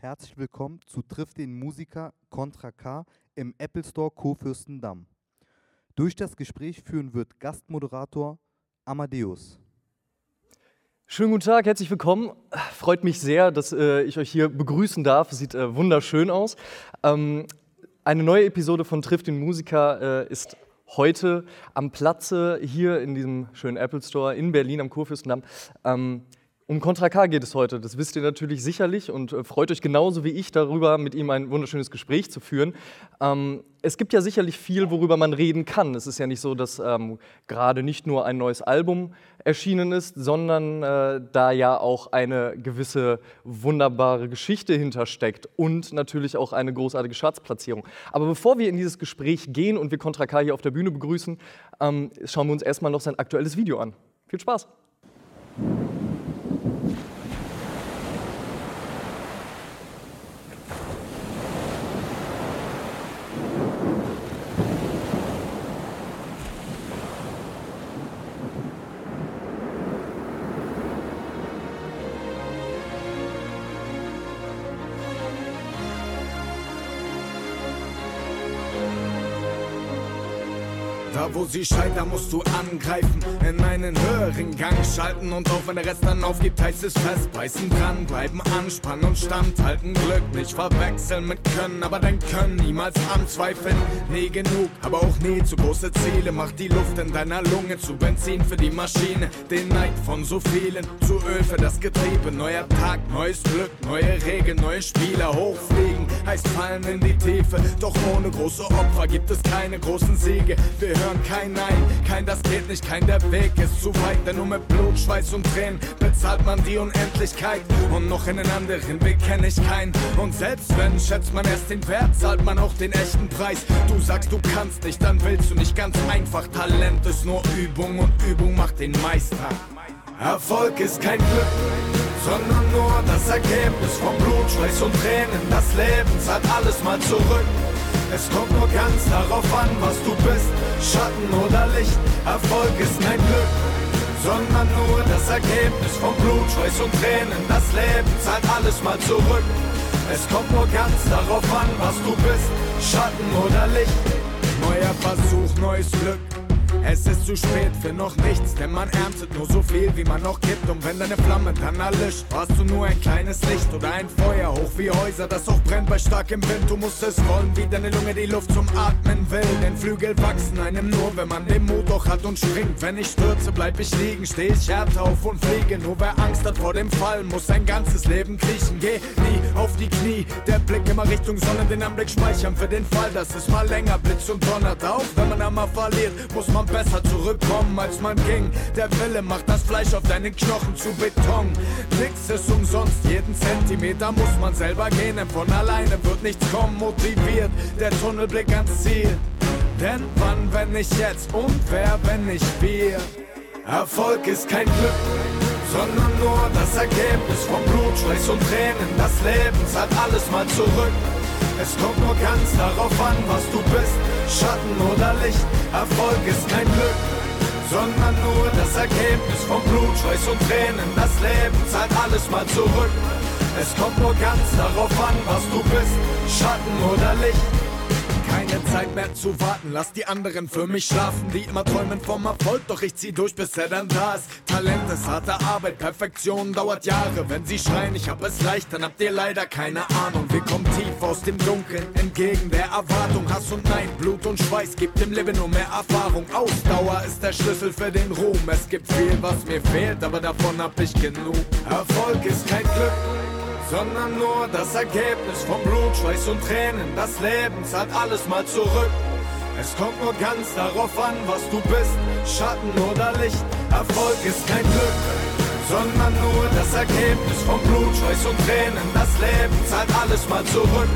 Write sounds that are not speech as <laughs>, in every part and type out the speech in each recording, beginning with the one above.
Herzlich willkommen zu Trifft den Musiker Contra K im Apple Store Kurfürstendamm. Durch das Gespräch führen wird Gastmoderator Amadeus. Schönen guten Tag, herzlich willkommen. Freut mich sehr, dass äh, ich euch hier begrüßen darf. Sieht äh, wunderschön aus. Ähm, eine neue Episode von Trifft den Musiker äh, ist heute am Platze hier in diesem schönen Apple Store in Berlin am Kurfürstendamm. Ähm, um Contra K geht es heute, das wisst ihr natürlich sicherlich und äh, freut euch genauso wie ich darüber, mit ihm ein wunderschönes Gespräch zu führen. Ähm, es gibt ja sicherlich viel, worüber man reden kann. Es ist ja nicht so, dass ähm, gerade nicht nur ein neues Album erschienen ist, sondern äh, da ja auch eine gewisse wunderbare Geschichte hintersteckt und natürlich auch eine großartige Schatzplatzierung. Aber bevor wir in dieses Gespräch gehen und wir Contra K hier auf der Bühne begrüßen, ähm, schauen wir uns erstmal noch sein aktuelles Video an. Viel Spaß! Da wo sie scheitern, musst du angreifen, in einen höheren Gang schalten und auch wenn der Rest dann aufgibt, heißt es festbeißen, dranbleiben, anspannen und standhalten. Glück nicht verwechseln mit Können, aber dein Können niemals anzweifeln. Nie genug, aber auch nie zu große Ziele. Mach die Luft in deiner Lunge zu Benzin für die Maschine. Den Neid von so vielen zu Öl für das Getriebe. Neuer Tag, neues Glück, neue Regeln, neue Spieler. Hochfliegen heißt fallen in die Tiefe. Doch ohne große Opfer gibt es keine großen Siege. Wir hören kein Nein, kein das geht nicht, kein der Weg ist zu weit. Denn nur mit Blut, Schweiß und Tränen bezahlt man die Unendlichkeit. Und noch einen anderen Weg kenne ich keinen. Und selbst wenn, schätzt man erst den Wert, zahlt man auch den echten Preis. Du sagst, du kannst nicht, dann willst du nicht ganz einfach. Talent ist nur Übung und Übung macht den Meister. Erfolg ist kein Glück, sondern nur das Ergebnis von Blut, Schweiß und Tränen. Das Leben zahlt alles mal zurück. Es kommt nur ganz darauf an, was du bist, Schatten oder Licht. Erfolg ist kein Glück, sondern nur das Ergebnis von Blut, Schweiß und Tränen. Das Leben zahlt alles mal zurück. Es kommt nur ganz darauf an, was du bist, Schatten oder Licht. Neuer Versuch, neues Glück. Es ist zu spät für noch nichts, denn man erntet nur so viel, wie man noch gibt. Und wenn deine Flamme dann erlischt, warst du nur ein kleines Licht oder ein Feuer hoch wie Häuser, das auch brennt bei starkem Wind. Du musst es wollen, wie deine Lunge die Luft zum Atmen will. Denn Flügel wachsen einem nur, wenn man den Mut doch hat und springt. Wenn ich stürze, bleib ich liegen, steh ich härter auf und fliege. Nur wer Angst hat vor dem Fall, muss sein ganzes Leben kriechen. Geh nie auf die Knie, der Blick immer Richtung Sonne, den Anblick speichern für den Fall, dass es mal länger blitzt und donnert. Auch wenn man einmal verliert, muss man besser zurückkommen, als man ging. Der Wille macht das Fleisch auf deinen Knochen zu Beton. Nix ist umsonst, jeden Zentimeter muss man selber gehen, denn von alleine wird nichts kommen. Motiviert, der Tunnelblick ans Ziel. Denn wann, wenn nicht jetzt und wer, wenn nicht wir? Erfolg ist kein Glück, sondern nur das Ergebnis von Blut, Schweiß und Tränen. Das Leben zahlt alles mal zurück. Es kommt nur ganz darauf an, was du bist, Schatten oder Licht. Erfolg ist kein Glück, sondern nur das Ergebnis von Blut, Schweiß und Tränen. Das Leben zahlt alles mal zurück. Es kommt nur ganz darauf an, was du bist, Schatten oder Licht. Keine Zeit mehr zu warten, lass die anderen für mich schlafen, die immer träumen vom Erfolg, doch ich zieh durch, bis er dann da ist. Talent ist harte Arbeit, Perfektion dauert Jahre. Wenn sie schreien, ich hab es leicht, dann habt ihr leider keine Ahnung. Wir kommen tief aus dem Dunkeln, entgegen der Erwartung. Hass und Nein, Blut und Schweiß gibt dem Leben nur mehr Erfahrung. Ausdauer ist der Schlüssel für den Ruhm. Es gibt viel, was mir fehlt, aber davon hab ich genug. Erfolg ist kein Glück sondern nur das Ergebnis von Blut, Schweiß und Tränen. Das Leben zahlt alles mal zurück. Es kommt nur ganz darauf an, was du bist, Schatten oder Licht. Erfolg ist kein Glück, sondern nur das Ergebnis von Blut, Schweiß und Tränen. Das Leben zahlt alles mal zurück.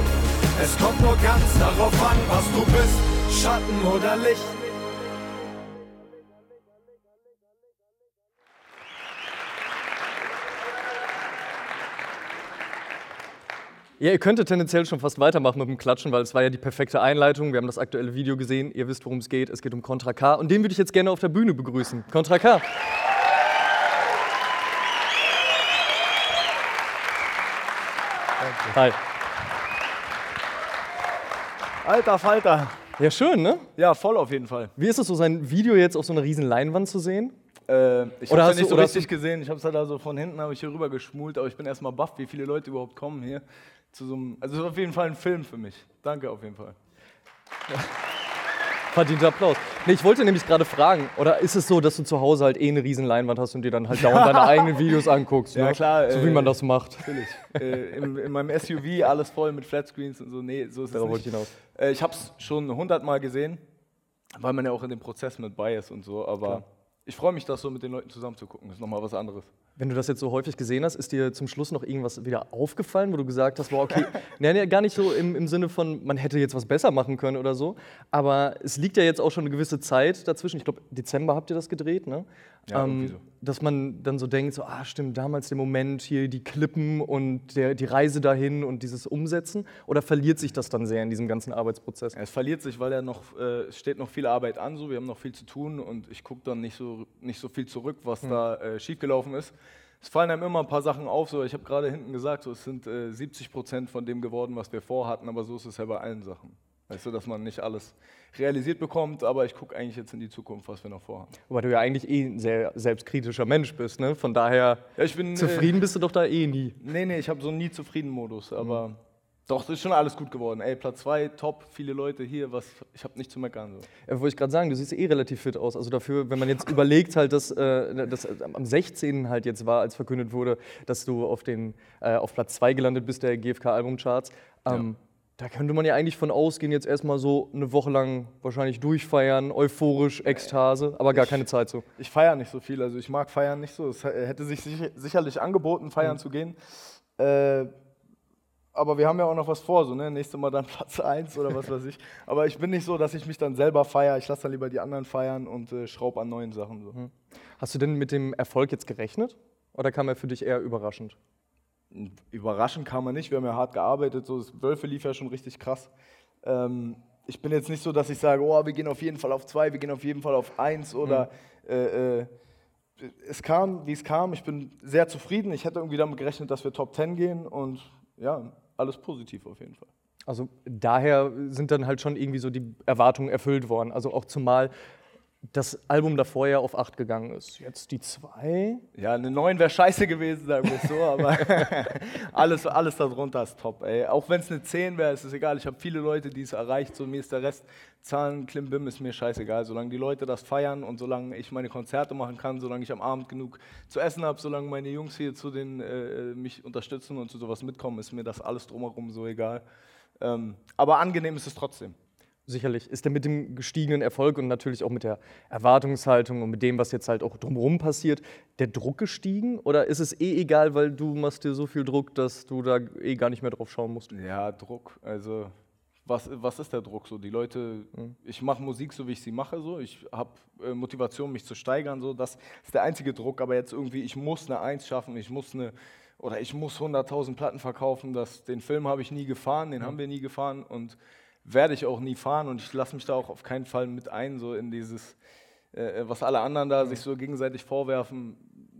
Es kommt nur ganz darauf an, was du bist, Schatten oder Licht. Ja, ihr könntet tendenziell schon fast weitermachen mit dem Klatschen, weil es war ja die perfekte Einleitung. Wir haben das aktuelle Video gesehen. Ihr wisst, worum es geht. Es geht um Contra K. Und den würde ich jetzt gerne auf der Bühne begrüßen. Contra K. Hi. Alter Falter. Ja, schön, ne? Ja, voll auf jeden Fall. Wie ist es so, sein Video jetzt auf so einer riesen Leinwand zu sehen? Äh, ich habe hast ja nicht so richtig gesehen. Ich habe es halt da so von hinten, habe ich hier rüber geschmult, aber ich bin erstmal baff, wie viele Leute überhaupt kommen hier. Zu so einem, also es ist auf jeden Fall ein Film für mich. Danke auf jeden Fall. <laughs> Verdienter Applaus. Nee, ich wollte nämlich gerade fragen, oder ist es so, dass du zu Hause halt eh eine riesen Leinwand hast und dir dann halt dauernd <laughs> deine eigenen Videos anguckst? Ja, ne? klar, So wie äh, man das macht. Natürlich. äh, in, in meinem SUV alles voll mit Flatscreens und so. Nee, so ist es Darauf wollte nicht. ich hinaus. Äh, ich habe es schon hundertmal gesehen, weil man ja auch in dem Prozess mit bei ist und so. Aber Klar. Ich freue mich, das so mit den Leuten zusammen zu gucken. Das ist nochmal was anderes. Wenn du das jetzt so häufig gesehen hast, ist dir zum Schluss noch irgendwas wieder aufgefallen, wo du gesagt hast, wow, okay, <laughs> nee, nee, gar nicht so im, im Sinne von, man hätte jetzt was besser machen können oder so, aber es liegt ja jetzt auch schon eine gewisse Zeit dazwischen, ich glaube, Dezember habt ihr das gedreht, ne? Ja, irgendwie so. Dass man dann so denkt, so, ah, stimmt, damals der Moment hier, die Klippen und der, die Reise dahin und dieses Umsetzen, oder verliert sich das dann sehr in diesem ganzen Arbeitsprozess? Es verliert sich, weil er noch, äh, es steht noch viel Arbeit an, so wir haben noch viel zu tun und ich gucke dann nicht so, nicht so viel zurück, was da äh, schiefgelaufen ist. Es fallen einem immer ein paar Sachen auf, so ich habe gerade hinten gesagt, so, es sind äh, 70 Prozent von dem geworden, was wir vorhatten, aber so ist es ja bei allen Sachen. Weißt du, dass man nicht alles realisiert bekommt, aber ich gucke eigentlich jetzt in die Zukunft, was wir noch vorhaben. Wobei du ja eigentlich eh ein sehr selbstkritischer Mensch bist, ne? Von daher, Ja, bin, zufrieden bist du doch da eh nie. Äh, nee, nee, ich habe so einen Nie-Zufrieden-Modus, aber doch, es ist schon alles gut geworden. Ey, Platz 2, top, viele Leute hier, was, ich habe nicht zu meckern. So. Ja, wollte ich gerade sagen, du siehst eh relativ fit aus. Also dafür, wenn man jetzt <laughs> überlegt, halt, dass äh, das am 16. halt jetzt war, als verkündet wurde, dass du auf, den, äh, auf Platz 2 gelandet bist der GfK-Albumcharts. Ähm, Da könnte man ja eigentlich von ausgehen, jetzt erstmal so eine Woche lang wahrscheinlich durchfeiern, euphorisch, Ekstase, aber gar keine Zeit so. Ich feiere nicht so viel, also ich mag feiern nicht so. Es hätte sich sicher- sicherlich angeboten, feiern zu gehen. Äh, aber wir haben ja auch noch was vor, so, ne? Nächstes Mal dann <laughs> Platz 1 oder was weiß ich. Aber ich bin nicht so, dass ich mich dann selber feiere. Ich lasse dann lieber die anderen feiern und äh, schraube an neuen Sachen. So. Hast du denn mit dem Erfolg jetzt gerechnet? Oder kam er für dich eher überraschend? Überraschend kam er nicht, wir haben ja hart gearbeitet, so das Wölfe lief ja schon richtig krass. Ähm, ich bin jetzt nicht so, dass ich sage, oh, wir gehen auf jeden Fall auf zwei, wir gehen auf jeden Fall auf eins oder äh, äh, es kam, wie es kam. Ich bin sehr zufrieden. Ich hätte irgendwie damit gerechnet, dass wir Top 10 gehen und ja, alles positiv auf jeden Fall. Also daher sind dann halt schon irgendwie so die Erwartungen erfüllt worden. Also auch zumal das Album davor ja auf 8 gegangen ist. Jetzt die 2. Ja, eine 9 wäre scheiße gewesen, sagen wir so, aber <laughs> alles, alles darunter ist top. Ey. Auch wenn es eine 10 wäre, ist es egal. Ich habe viele Leute, die es erreicht, so mir ist der Rest, Zahlen, Klimbim ist mir scheißegal. Solange die Leute das feiern und solange ich meine Konzerte machen kann, solange ich am Abend genug zu essen habe, solange meine Jungs hier zu den äh, mich unterstützen und zu sowas mitkommen, ist mir das alles drumherum so egal. Ähm, aber angenehm ist es trotzdem. Sicherlich. Ist der mit dem gestiegenen Erfolg und natürlich auch mit der Erwartungshaltung und mit dem, was jetzt halt auch drumherum passiert, der Druck gestiegen? Oder ist es eh egal, weil du machst dir so viel Druck, dass du da eh gar nicht mehr drauf schauen musst? Ja, Druck. Also, was, was ist der Druck so? Die Leute, ich mache Musik so, wie ich sie mache, so. Ich habe äh, Motivation, mich zu steigern, so. Das ist der einzige Druck. Aber jetzt irgendwie, ich muss eine Eins schaffen, ich muss eine, oder ich muss 100.000 Platten verkaufen. Das, den Film habe ich nie gefahren, den haben wir nie gefahren und werde ich auch nie fahren. Und ich lasse mich da auch auf keinen Fall mit ein, so in dieses, äh, was alle anderen da sich so gegenseitig vorwerfen.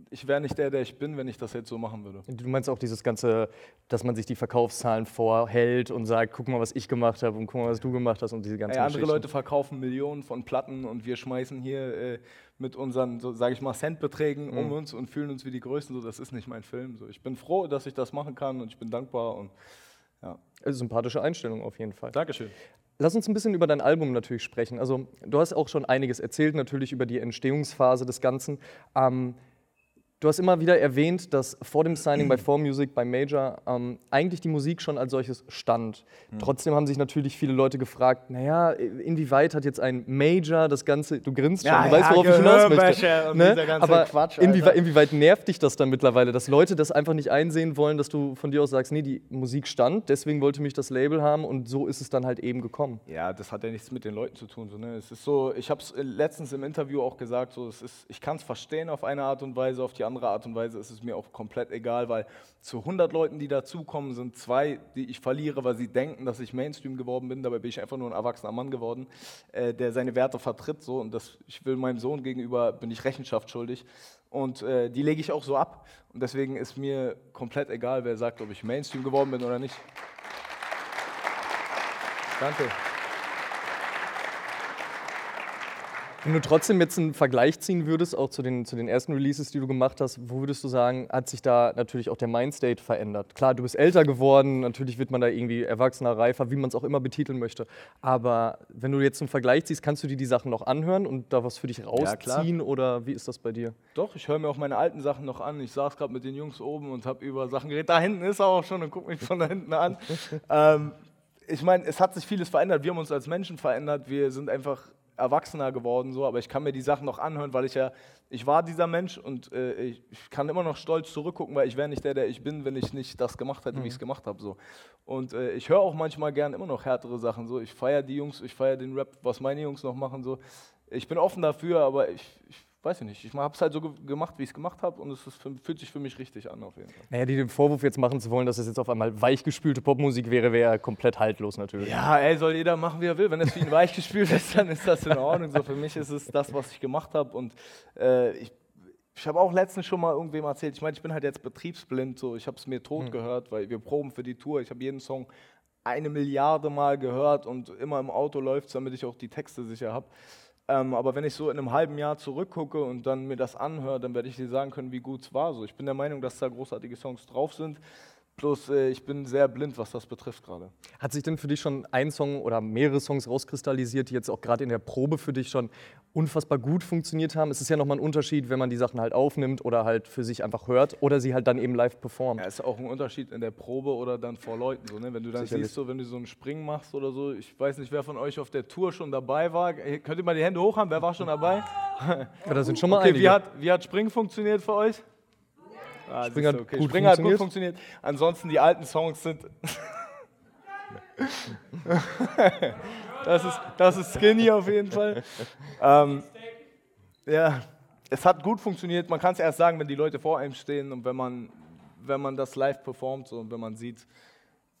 Ich wäre nicht der, der ich bin, wenn ich das jetzt so machen würde. Du meinst auch dieses Ganze, dass man sich die Verkaufszahlen vorhält und sagt, guck mal, was ich gemacht habe und guck mal, was du gemacht hast und diese ganzen Ey, andere. Leute verkaufen Millionen von Platten und wir schmeißen hier äh, mit unseren, so, sage ich mal, Centbeträgen um uns und fühlen uns wie die Größten. So, das ist nicht mein Film. So, ich bin froh, dass ich das machen kann und ich bin dankbar und ja. Also sympathische Einstellung auf jeden Fall. Dankeschön. Lass uns ein bisschen über dein Album natürlich sprechen. Also, du hast auch schon einiges erzählt, natürlich über die Entstehungsphase des Ganzen. Ähm, du hast immer wieder erwähnt, dass vor dem Signing bei 4Music, bei Major, ähm, eigentlich die Musik schon als solches stand. Trotzdem haben sich natürlich viele Leute gefragt, naja, inwieweit hat jetzt ein Major das Ganze, du grinst schon, Ja, du weißt, ja, worauf ich hinaus möchte. Ganze Aber Quatsch, inwieweit, Alter. inwieweit nervt dich das dann mittlerweile, dass Leute das einfach nicht einsehen wollen, dass du von dir aus sagst, nee, die Musik stand, deswegen wollte mich das Label haben und so ist es dann halt eben gekommen. Ja, das hat ja nichts mit den Leuten zu tun. So, ne? Es ist so, ich habe es letztens im Interview auch gesagt, so, es ist, ich kann es verstehen auf eine Art und Weise, auf die andere Art und Weise ist es mir auch komplett egal, weil zu 100 Leuten, die dazukommen, sind zwei, die ich verliere, weil sie denken, dass ich Mainstream geworden bin. Dabei bin ich einfach nur ein erwachsener Mann geworden, äh, der seine Werte vertritt. So, und das, ich will meinem Sohn gegenüber, bin ich Rechenschaft schuldig. Und äh, die lege ich auch so ab. Und deswegen ist mir komplett egal, wer sagt, ob ich Mainstream geworden bin oder nicht. Danke. Wenn du trotzdem jetzt einen Vergleich ziehen würdest, auch zu den, zu den ersten Releases, die du gemacht hast, wo würdest du sagen, hat sich da natürlich auch der Mindstate verändert? Klar, du bist älter geworden, natürlich wird man da irgendwie erwachsener, reifer, wie man es auch immer betiteln möchte. Aber wenn du jetzt einen Vergleich ziehst, kannst du dir die Sachen noch anhören und da was für dich rausziehen klar. oder wie ist das bei dir? Doch, ich höre mir auch meine alten Sachen noch an. Ich saß gerade mit den Jungs oben und habe über Sachen geredet. Da hinten ist er auch schon und guckt mich von da hinten an. <laughs> ähm, ich meine, es hat sich vieles verändert. Wir haben uns als Menschen verändert. Wir sind einfach erwachsener geworden, so, aber ich kann mir die Sachen noch anhören, weil ich ja, ich war dieser Mensch und äh, ich, ich, kann immer noch stolz zurückgucken, weil ich wäre nicht der, der ich bin, wenn ich nicht das gemacht hätte, mhm. wie ich es gemacht habe. So. Und äh, ich höre auch manchmal gern immer noch härtere Sachen. So. Ich feiere die Jungs, ich feiere den Rap, was meine Jungs noch machen. So. Ich bin offen dafür, aber ich, ich weiß ich nicht, ich habe es halt so ge gemacht, wie ich es gemacht habe und es ist, fühlt sich für mich richtig an auf jeden Fall. Naja, die den Vorwurf jetzt machen zu wollen, dass es jetzt auf einmal weichgespülte Popmusik wäre, wäre komplett haltlos natürlich. Ja, ey, soll jeder machen, wie er will. Wenn es für ihn weichgespült ist, dann ist das in Ordnung. So, für mich ist es das, was ich gemacht habe und äh, ich ich habe auch letztens schon mal irgendwem erzählt, ich meine, ich bin halt jetzt betriebsblind, so ich habe es mir tot hm. gehört, weil wir proben für die Tour. Ich habe jeden Song eine Milliarde Mal gehört und immer im Auto läuft es, damit ich auch die Texte sicher habe. Ähm, aber wenn ich so in einem halben Jahr zurückgucke und dann mir das anhöre, dann werde ich dir sagen können, wie gut es war. So, ich bin der Meinung, dass da großartige Songs drauf sind. Bloß äh, ich bin sehr blind, was das betrifft gerade. Hat sich denn für dich schon ein Song oder mehrere Songs rauskristallisiert, die jetzt auch gerade in der Probe für dich schon unfassbar gut funktioniert haben? Es ist ja nochmal ein Unterschied, wenn man die Sachen halt aufnimmt oder halt für sich einfach hört oder sie halt dann eben live performt. Ja, es ist auch ein Unterschied in der Probe oder dann vor Leuten. So, ne? Wenn du dann Sicherlich. siehst, so, wenn du so einen Springen machst oder so, ich weiß nicht, wer von euch auf der Tour schon dabei war. Könnt ihr mal die Hände hoch haben? Wer war schon dabei? Ja, da sind schon mal okay, einige. Wie hat, wie hat Springen funktioniert für euch? Ah, Spring, hat okay. gut Spring hat gut funktioniert. Ansonsten die alten Songs sind. <laughs> das, ist, das ist skinny auf jeden Fall. Ähm, ja, es hat gut funktioniert. Man kann es erst sagen, wenn die Leute vor einem stehen und wenn man, wenn man das live performt so, und wenn man sieht,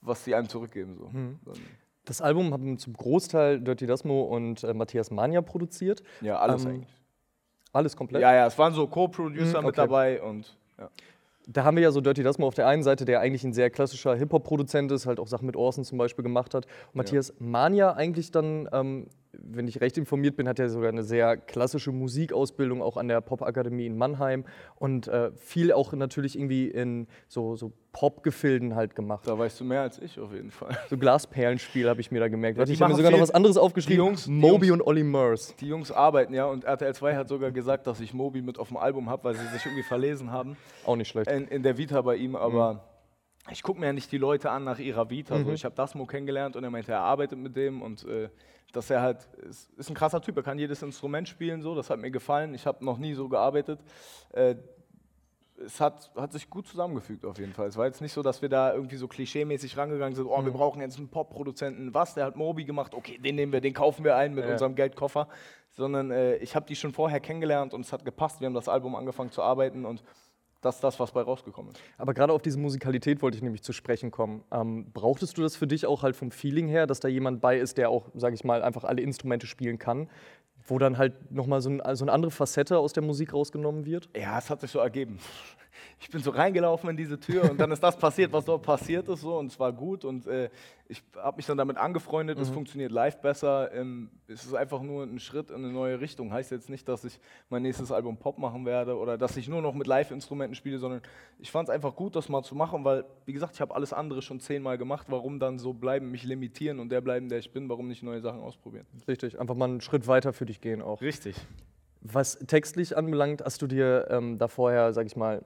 was sie einem zurückgeben. So. Mhm. Das Album haben zum Großteil Dirty Dasmo und äh, Matthias Mania produziert. Ja, alles ähm, eigentlich. Alles komplett? Ja, ja, es waren so Co-Producer mhm, okay. mit dabei und ja. Da haben wir ja so Dirty Dasmo auf der einen Seite, der eigentlich ein sehr klassischer Hip-Hop-Produzent ist, halt auch Sachen mit Orson zum Beispiel gemacht hat. Und Matthias ja. Mania eigentlich dann ähm, wenn ich recht informiert bin, hat er sogar eine sehr klassische Musikausbildung auch an der Popakademie in Mannheim und äh, viel auch natürlich irgendwie in so, so Pop-Gefilden halt gemacht. Da weißt du mehr als ich auf jeden Fall. So Glasperlenspiel habe ich mir da gemerkt. Ja, ich habe mir sogar noch was anderes aufgeschrieben. Jungs, Moby Jungs, und Olli Murs. Die Jungs arbeiten ja und RTL 2 hat sogar gesagt, dass ich Moby mit auf dem Album habe, weil sie sich irgendwie verlesen haben. Auch nicht schlecht. In, in der Vita bei ihm, aber... Mhm ich gucke mir ja nicht die Leute an nach ihrer Vita. Mhm. So, ich habe Dasmo kennengelernt und er meinte, er arbeitet mit dem und äh, dass er halt, ist, ist, ein krasser Typ, er kann jedes Instrument spielen, so, das hat mir gefallen. Ich habe noch nie so gearbeitet. Äh, es hat, hat sich gut zusammengefügt auf jeden Fall. Es war jetzt nicht so, dass wir da irgendwie so klischeemäßig rangegangen sind, oh, mhm. wir brauchen jetzt einen Pop-Produzenten. Was, der hat Mobi gemacht, okay, den nehmen wir, den kaufen wir ein mit ja. unserem Geldkoffer. Sondern äh, ich habe die schon vorher kennengelernt und es hat gepasst. Wir haben das Album angefangen zu arbeiten und das ist das, was bei rausgekommen ist. Aber gerade auf diese Musikalität wollte ich nämlich zu sprechen kommen. Ähm, brauchtest du das für dich auch halt vom Feeling her, dass da jemand bei ist, der auch, sage ich mal, einfach alle Instrumente spielen kann? Wo dann halt nochmal so, ein, so eine andere Facette aus der Musik rausgenommen wird? Ja, es hat sich so ergeben ich bin so reingelaufen in diese Tür und dann ist das passiert, was dort passiert ist so und es war gut und äh, ich habe mich dann damit angefreundet, mhm. es funktioniert live besser, ähm, es ist einfach nur ein Schritt in eine neue Richtung. Heißt jetzt nicht, dass ich mein nächstes Album Pop machen werde oder dass ich nur noch mit Live-Instrumenten spiele, sondern ich fand es einfach gut, das mal zu machen, weil, wie gesagt, ich habe alles andere schon zehnmal gemacht, warum dann so bleiben, mich limitieren und der bleiben, der ich bin, warum nicht neue Sachen ausprobieren. Richtig, einfach mal einen Schritt weiter für dich gehen auch. Richtig. Was textlich anbelangt, hast du dir ähm, da vorher, sag ich mal,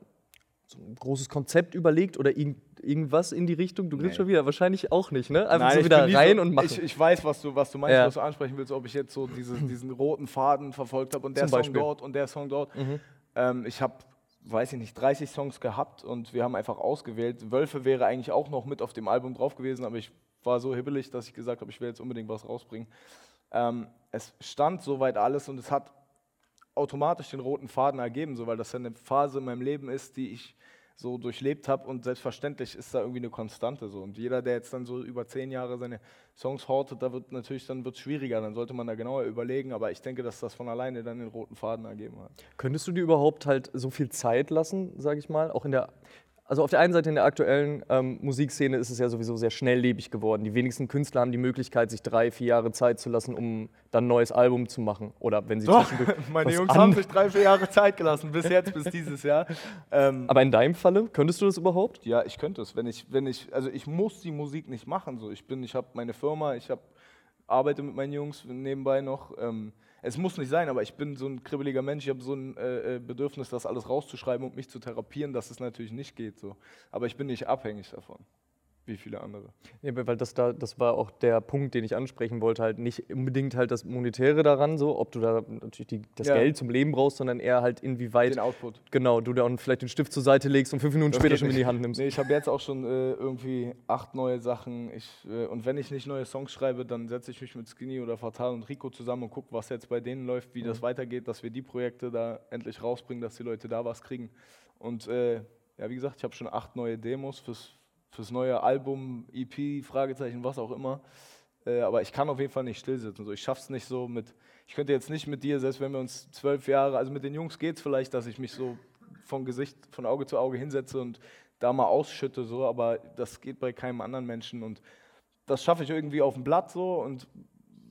so ein großes Konzept überlegt oder irgend, irgendwas in die Richtung? Du nee. schon wieder, wahrscheinlich auch nicht, ne? Einfach Nein, so wieder rein so, und machen. Ich, ich, weiß, was du, was du meinst, ja. was du ansprechen willst, ob ich jetzt so diese, diesen roten Faden verfolgt habe und der Song dort und der Song dort. Mhm. Ähm, ich habe, weiß ich nicht, 30 Songs gehabt und wir haben einfach ausgewählt. Wölfe wäre eigentlich auch noch mit auf dem Album drauf gewesen, aber ich war so hibbelig, dass ich gesagt habe, ich will jetzt unbedingt was rausbringen. Ähm, es stand soweit alles und es hat automatisch den roten Faden ergeben, so, weil das ja eine Phase in meinem Leben ist, die ich so durchlebt habe und selbstverständlich ist da irgendwie eine Konstante so. Und jeder, der jetzt dann so über zehn Jahre seine Songs hortet, da wird natürlich dann wird schwieriger, dann sollte man da genauer überlegen, aber ich denke, dass das von alleine dann den roten Faden ergeben hat. Könntest du dir überhaupt halt so viel Zeit lassen, sage ich mal, auch in der also auf der einen Seite in der aktuellen ähm, Musikszene ist es ja sowieso sehr schnelllebig geworden. Die wenigsten Künstler haben die Möglichkeit, sich drei, vier Jahre Zeit zu lassen, um dann ein neues Album zu machen. Oder wenn sie Doch, <laughs> meine Jungs haben sich drei, vier Jahre Zeit gelassen, bis jetzt, bis dieses Jahr. <laughs> Ähm, Aber in deinem Falle, könntest du das überhaupt? Ja, ich könnte es. Wenn ich, wenn ich, also ich muss die Musik nicht machen. So. Ich bin, ich habe meine Firma, ich hab, arbeite mit meinen Jungs nebenbei noch. Ähm, es muss nicht sein, aber ich bin so ein kribbeliger Mensch, ich habe so ein äh, äh, Bedürfnis, das alles rauszuschreiben und mich zu therapieren, dass es natürlich nicht geht. So. Aber ich bin nicht abhängig davon wie viele andere. Ja, weil das, da, das war auch der Punkt, den ich ansprechen wollte, halt nicht unbedingt halt das Monetäre daran, so, ob du da natürlich die, das ja. Geld zum Leben brauchst, sondern eher halt inwieweit. Den Output. Genau, du dann vielleicht den Stift zur Seite legst und fünf Minuten das später schon in die Hand nimmst. Nee, ich habe jetzt auch schon äh, irgendwie acht neue Sachen. Ich, äh, und wenn ich nicht neue Songs schreibe, dann setze ich mich mit Skinny oder Fatal und Rico zusammen und gucke, was jetzt bei denen läuft, wie mhm. das weitergeht, dass wir die Projekte da endlich rausbringen, dass die Leute da was kriegen. Und äh, ja, wie gesagt, ich habe schon acht neue Demos fürs fürs neue Album, EP, Fragezeichen, was auch immer. Äh, aber ich kann auf jeden Fall nicht stillsitzen. So, ich schaff's nicht so mit. Ich könnte jetzt nicht mit dir, selbst wenn wir uns zwölf Jahre, also mit den Jungs geht es vielleicht, dass ich mich so von Gesicht, von Auge zu Auge hinsetze und da mal ausschütte, so, aber das geht bei keinem anderen Menschen und das schaffe ich irgendwie auf dem Blatt so und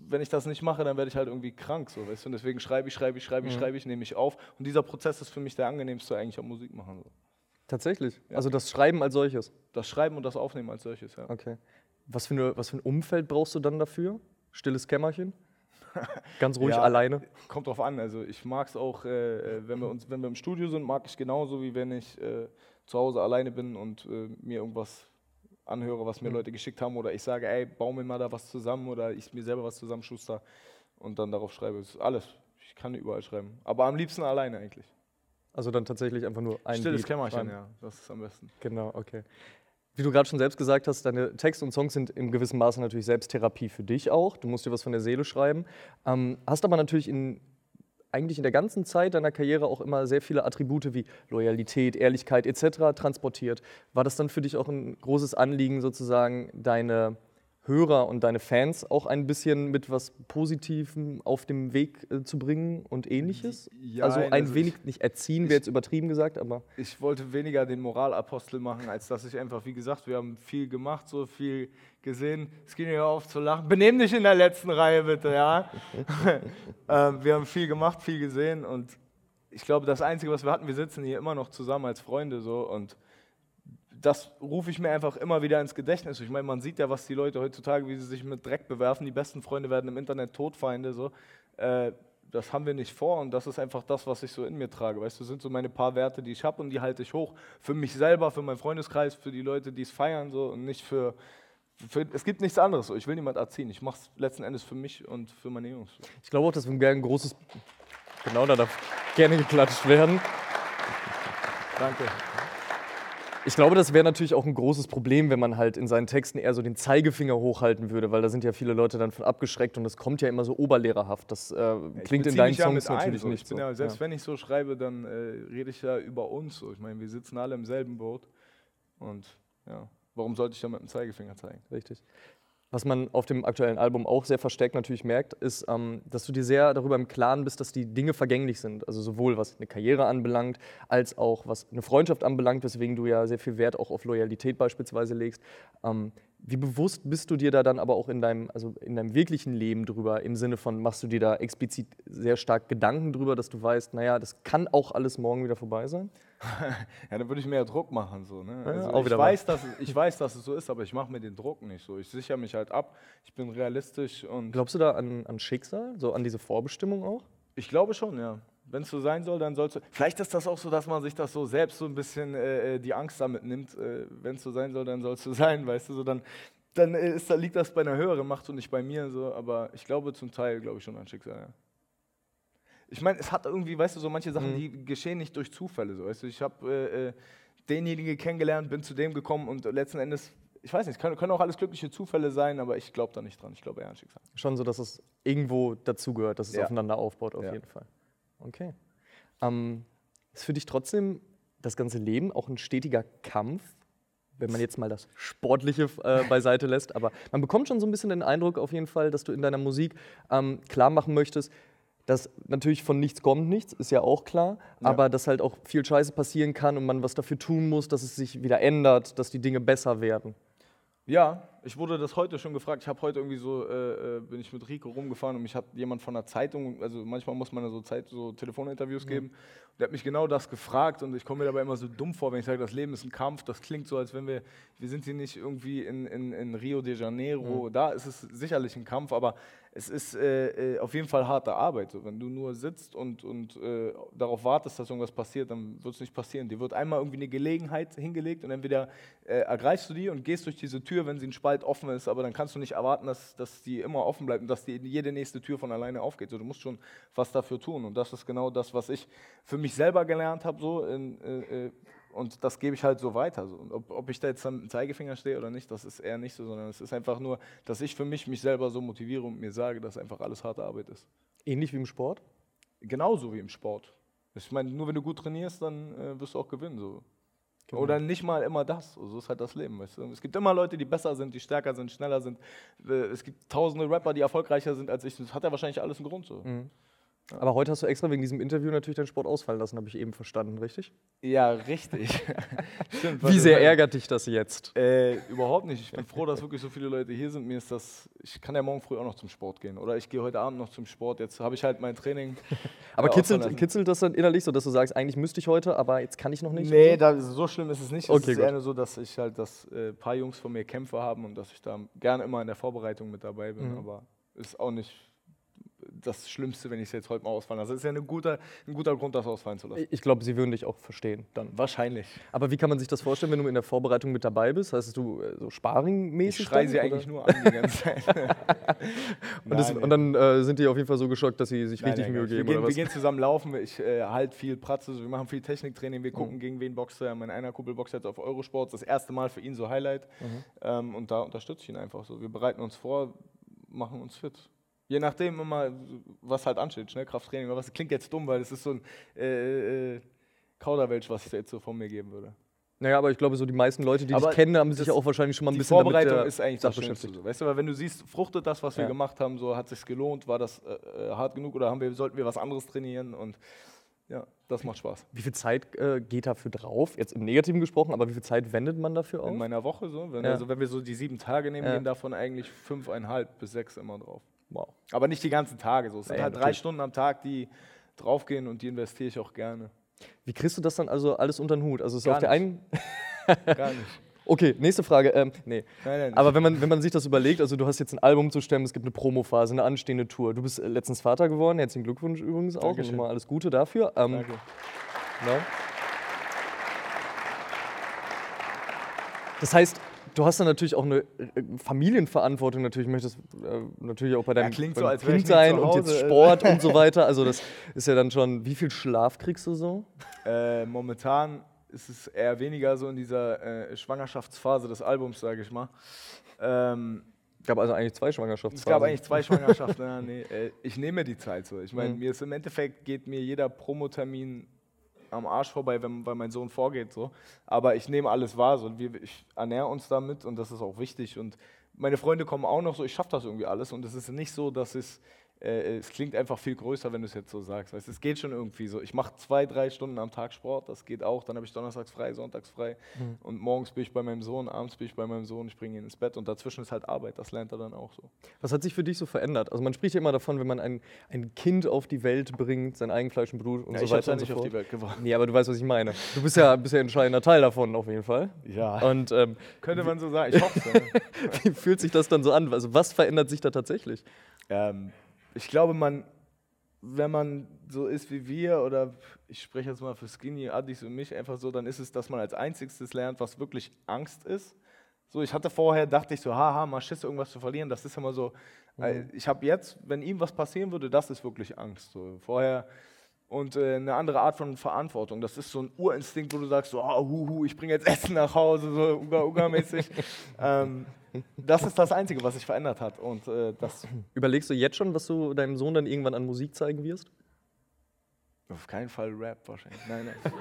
wenn ich das nicht mache, dann werde ich halt irgendwie krank, so, weißt du? Und deswegen schreibe ich, schreibe ich, schreibe ich, mhm. schreibe ich, nehme ich auf und dieser Prozess ist für mich der angenehmste eigentlich am Musik machen. So. Tatsächlich. Ja. Also das Schreiben als solches. Das Schreiben und das Aufnehmen als solches, ja. Okay. Was für, eine, was für ein Umfeld brauchst du dann dafür? Stilles Kämmerchen? <laughs> Ganz ruhig ja, alleine? Kommt drauf an. Also ich mag es auch, äh, äh, wenn, wir uns, wenn wir im Studio sind, mag ich genauso, wie wenn ich äh, zu Hause alleine bin und äh, mir irgendwas anhöre, was mir mhm. Leute geschickt haben oder ich sage, ey, bau mir mal da was zusammen oder ich mir selber was zusammenschuster und dann darauf schreibe. Das ist alles. Ich kann überall schreiben. Aber am liebsten alleine eigentlich. Also dann tatsächlich einfach nur ein Stilles Beat Kämmerchen, rein. ja, das ist am besten. Genau, okay. Wie du gerade schon selbst gesagt hast, deine Texte und Songs sind im gewissen Maße natürlich Selbsttherapie für dich auch. Du musst dir was von der Seele schreiben. Ähm, hast aber natürlich in, eigentlich in der ganzen Zeit deiner Karriere auch immer sehr viele Attribute wie Loyalität, Ehrlichkeit etc. transportiert. War das dann für dich auch ein großes Anliegen, sozusagen deine Hörer und deine Fans auch ein bisschen mit was Positivem auf dem Weg äh, zu bringen und ähnliches? Ja, also ein also wenig, nicht erziehen wäre jetzt übertrieben gesagt, aber. Ich wollte weniger den Moralapostel machen, als dass ich einfach, wie gesagt, wir haben viel gemacht, so viel gesehen. Es ging ja auf zu lachen. Benehm dich in der letzten Reihe bitte, ja. <laughs> ähm, wir haben viel gemacht, viel gesehen und ich glaube, das Einzige, was wir hatten, wir sitzen hier immer noch zusammen als Freunde so und das rufe ich mir einfach immer wieder ins Gedächtnis. Ich meine, man sieht ja, was die Leute heutzutage, wie sie sich mit Dreck bewerfen. Die besten Freunde werden im Internet Todfeinde. So. Äh, das haben wir nicht vor und das ist einfach das, was ich so in mir trage. Weißt du, das sind so meine paar Werte, die ich habe und die halte ich hoch. Für mich selber, für meinen Freundeskreis, für die Leute, die es feiern so und nicht für, für es gibt nichts anderes. Ich will niemand erziehen. Ich mache es letzten Endes für mich und für meine Jungs. Ich glaube auch, dass wir ein großes. Genau, da darf gerne geklatscht werden. Danke. Ich glaube, das wäre natürlich auch ein großes Problem, wenn man halt in seinen Texten eher so den Zeigefinger hochhalten würde, weil da sind ja viele Leute dann von abgeschreckt und das kommt ja immer so oberlehrerhaft. Das äh, klingt in deinen Songs natürlich ein, nicht so. Ja, selbst ja. wenn ich so schreibe, dann äh, rede ich ja über uns. So. Ich meine, wir sitzen alle im selben Boot und ja, warum sollte ich da mit dem Zeigefinger zeigen? Richtig. Was man auf dem aktuellen Album auch sehr verstärkt natürlich merkt, ist, ähm, dass du dir sehr darüber im Klaren bist, dass die Dinge vergänglich sind. Also sowohl was eine Karriere anbelangt, als auch was eine Freundschaft anbelangt, weswegen du ja sehr viel Wert auch auf Loyalität beispielsweise legst. Ähm, wie bewusst bist du dir da dann aber auch in deinem, also in deinem wirklichen Leben drüber, im Sinne von, machst du dir da explizit sehr stark Gedanken drüber, dass du weißt, naja, das kann auch alles morgen wieder vorbei sein? <laughs> ja, dann würde ich mehr Druck machen. So, ne? also ja, ich, weiß, dass, ich weiß, dass es so ist, aber ich mache mir den Druck nicht so. Ich sichere mich halt ab, ich bin realistisch und. Glaubst du da an, an Schicksal, so an diese Vorbestimmung auch? Ich glaube schon, ja wenn es so sein soll, dann soll es so. Vielleicht ist das auch so, dass man sich das so selbst so ein bisschen äh, äh die Angst damit nimmt. Äh, wenn es so sein soll, dann soll es so <laughs> sein, weißt du, so dann, dann ist, liegt das bei einer höheren Macht und nicht bei mir. So. Aber ich glaube zum Teil, glaube ich schon an Schicksal. Ja. Ich meine, es hat irgendwie, weißt du, so manche Sachen, mhm. die geschehen nicht durch Zufälle. So, weißt du, ich habe äh, äh, denjenigen kennengelernt, bin zu dem gekommen und letzten Endes ich weiß nicht, können, können auch alles glückliche Zufälle sein, aber ich glaube da nicht dran. Ich glaube eher an Schicksal. Schon so, dass es irgendwo dazugehört, dass es ja. aufeinander aufbaut, auf ja. jeden Fall. Okay. Ähm, ist für dich trotzdem das ganze Leben auch ein stetiger Kampf, wenn man jetzt mal das Sportliche äh, <laughs> beiseite lässt. Aber man bekommt schon so ein bisschen den Eindruck auf jeden Fall, dass du in deiner Musik ähm, klar machen möchtest, dass natürlich von nichts kommt nichts, ist ja auch klar, ja. aber dass halt auch viel Scheiße passieren kann und man was dafür tun muss, dass es sich wieder ändert, dass die Dinge besser werden. Ja, ich wurde das heute schon gefragt. Ich habe heute irgendwie so, äh, äh, bin ich mit Rico rumgefahren und mich hat jemand von der Zeitung, also manchmal muss man ja so Zeit, so Telefoninterviews mhm. geben. Der hat mich genau das gefragt und ich komme mir dabei immer so dumm vor, wenn ich sage, das Leben ist ein Kampf. Das klingt so, als wenn wir, wir sind hier nicht irgendwie in, in, in Rio de Janeiro. Mhm. Da ist es sicherlich ein Kampf, aber es ist äh, äh, auf jeden Fall harte Arbeit. So, wenn du nur sitzt und, und äh, darauf wartest, dass irgendwas passiert, dann wird es nicht passieren. Dir wird einmal irgendwie eine Gelegenheit hingelegt und entweder äh, ergreifst du die und gehst durch diese Tür, wenn sie ein Spalt offen ist, aber dann kannst du nicht erwarten, dass, dass die immer offen bleibt und dass die, jede nächste Tür von alleine aufgeht. So, du musst schon was dafür tun. Und das ist genau das, was ich für mich selber gelernt habe. So in, äh, äh, und das gebe ich halt so weiter. So. Ob, ob, ich da jetzt am Zeigefinger stehe oder nicht, das ist eher nicht so, sondern es ist einfach nur, dass ich für mich mich selber so motiviere und mir sage, dass einfach alles harte Arbeit ist. Ähnlich wie im Sport? Genauso wie im Sport. Ich meine, nur wenn du gut trainierst, dann äh, wirst du auch gewinnen. So. Genau. Oder nicht mal immer das. So ist halt das Leben. Weißt du? Es gibt immer Leute, die besser sind, die stärker sind, schneller sind. Äh, es gibt tausende Rapper, die erfolgreicher sind als ich. Das hat ja wahrscheinlich alles einen Grund so. Mhm. Aber heute hast du extra wegen diesem Interview natürlich deinen Sport ausfallen lassen, habe ich eben verstanden, richtig? Ja, richtig. <laughs> Stimmt, Wie sehr ärgert dich das jetzt? Äh, überhaupt nicht. Ich bin froh, dass wirklich so viele Leute hier sind. Mir ist das, ich kann ja morgen früh auch noch zum Sport gehen. Oder ich gehe heute Abend noch zum Sport. Jetzt habe ich halt mein Training. <laughs> aber kitzelt, kitzelt das dann innerlich so, dass du sagst, eigentlich müsste ich heute, aber jetzt kann ich noch nicht? Nee, so? Da, so schlimm ist es nicht. Okay, es ist gut. eher nur so, dass ich halt, dass äh, ein paar Jungs von mir Kämpfe haben und dass ich da gerne immer in der Vorbereitung mit dabei bin. Mhm. Aber ist auch nicht das Schlimmste, wenn ich es jetzt heute mal ausfallen lasse. Das ist ja ein guter, ein guter Grund, das ausfallen zu lassen. Ich glaube, sie würden dich auch verstehen dann. Wahrscheinlich. Aber wie kann man sich das vorstellen, wenn du in der Vorbereitung mit dabei bist? Heißt du äh, so Sparring-mäßig? Ich schreie sie oder? eigentlich nur an die ganze Zeit. <laughs> <laughs> und, das, und, dann äh, sind die auf jeden Fall so geschockt, dass sie sich nein, richtig nein, Mühe geben. Wir gehen, wir gehen, zusammen laufen, ich äh, halte viel Pratze, wir machen viel Techniktraining, wir gucken, mhm. gegen wen boxt er. Mein einer Kumpel boxt jetzt auf Eurosport, das erste Mal für ihn so Highlight. Mhm. Ähm, und da unterstütze ich ihn einfach so. Wir bereiten uns vor, machen uns fit. Je nachdem immer, was halt ansteht, Schnellkrafttraining oder was. Das klingt jetzt dumm, weil es ist so ein äh, äh, Kauderwelsch, was ich jetzt so von mir geben würde. Naja, aber ich glaube, so die meisten Leute, die aber dich kennen, haben sich auch wahrscheinlich schon mal ein bisschen Vorbereitung damit ist eigentlich das beschäftigt. So, weißt du, weil wenn du siehst, fruchtet das, was wir gemacht haben, so hat es sich gelohnt, war das äh, äh, hart genug oder haben wir, sollten wir was anderes trainieren und ja, das macht Spaß. Wie viel Zeit äh, geht dafür drauf? Jetzt im Negativen gesprochen, aber wie viel Zeit wendet man dafür auf? In meiner Woche so. Wenn, ja. Also wenn wir so die sieben Tage nehmen, ja. gehen davon eigentlich fünfeinhalb bis sechs immer drauf. Wow. Aber nicht die ganzen Tage so. Es sind ja, halt drei Stunden am Tag, die draufgehen und die investiere ich auch gerne. Wie kriegst du das dann also alles unter den Hut? Also ist Gar auf der einen. Gar nicht. <laughs> Okay, nächste Frage. Ähm, nee. Nein, nein, Aber wenn man, wenn man sich das überlegt, also du hast jetzt ein Album zu stemmen, es gibt eine Promophase, eine anstehende Tour. Du bist äh, letztens Vater geworden, herzlichen Glückwunsch übrigens auch. Dankeschön. Und mal alles Gute dafür. Ähm, Danke. Na? Das heißt, du hast dann natürlich auch eine äh, Familienverantwortung, natürlich möchtest äh, natürlich auch bei deinem, ja, so, beim Kind sein und jetzt Sport und so <laughs> weiter. Also das ist ja dann schon, wie viel Schlaf kriegst du so? Äh, momentan ist es eher weniger so in dieser äh, Schwangerschaftsphase des Albums, sage ich mal. Ähm, es gab also eigentlich zwei Schwangerschaftsphasen. Es gab eigentlich zwei Schwangerschaften. <laughs> ja, nee, äh, ich nehme die Zeit so. Ich meine, mhm. mir ist im Endeffekt geht mir jeder Promotermin am Arsch vorbei, wenn, weil mein Sohn vorgeht. So. Aber ich nehme alles wahr. So. Wir, ich ernähre uns damit und das ist auch wichtig. Und meine Freunde kommen auch noch so, ich schaffe das irgendwie alles. Und es ist nicht so, dass es äh, es klingt einfach viel größer, wenn du es jetzt so sagst. Weißt, es geht schon irgendwie so. Ich mache zwei, drei Stunden am Tag Sport, das geht auch. Dann habe ich donnerstags frei, sonntags frei. Mhm. Und morgens bin ich bei meinem Sohn, abends bin ich bei meinem Sohn, ich bringe ihn ins Bett. Und dazwischen ist halt Arbeit, das lernt er dann auch so. Was hat sich für dich so verändert? Also man spricht ja immer davon, wenn man ein, ein Kind auf die Welt bringt, sein eigen Fleisch und Blut und ja, so weiter und so fort. auf die Welt gebracht. Nee, aber du weißt, was ich meine. Du bist ja, bist ja ein entscheidender Teil davon auf jeden Fall. Ja. Und, ähm, Könnte man so sagen, ich hoffe es. <laughs> Wie fühlt sich das dann so an? Also was verändert sich da tatsächlich? Ähm, ich glaube, man, wenn man so ist wie wir, oder ich spreche jetzt mal für Skinny, Addis und mich einfach so, dann ist es, dass man als einzigstes lernt, was wirklich Angst ist. So, ich hatte vorher, dachte ich so, haha, mal Schiss, irgendwas zu verlieren. Das ist immer so, mhm. ich habe jetzt, wenn ihm was passieren würde, das ist wirklich Angst. So, vorher und äh, eine andere Art von Verantwortung. Das ist so ein Urinstinkt, wo du sagst, so, oh, huhu, ich bringe jetzt Essen nach Hause, so Uga-Uga-mäßig. <laughs> ähm, das ist das Einzige, was sich verändert hat. Und, äh, das Überlegst du jetzt schon, was du deinem Sohn dann irgendwann an Musik zeigen wirst? Auf keinen Fall Rap wahrscheinlich. Nein, nein.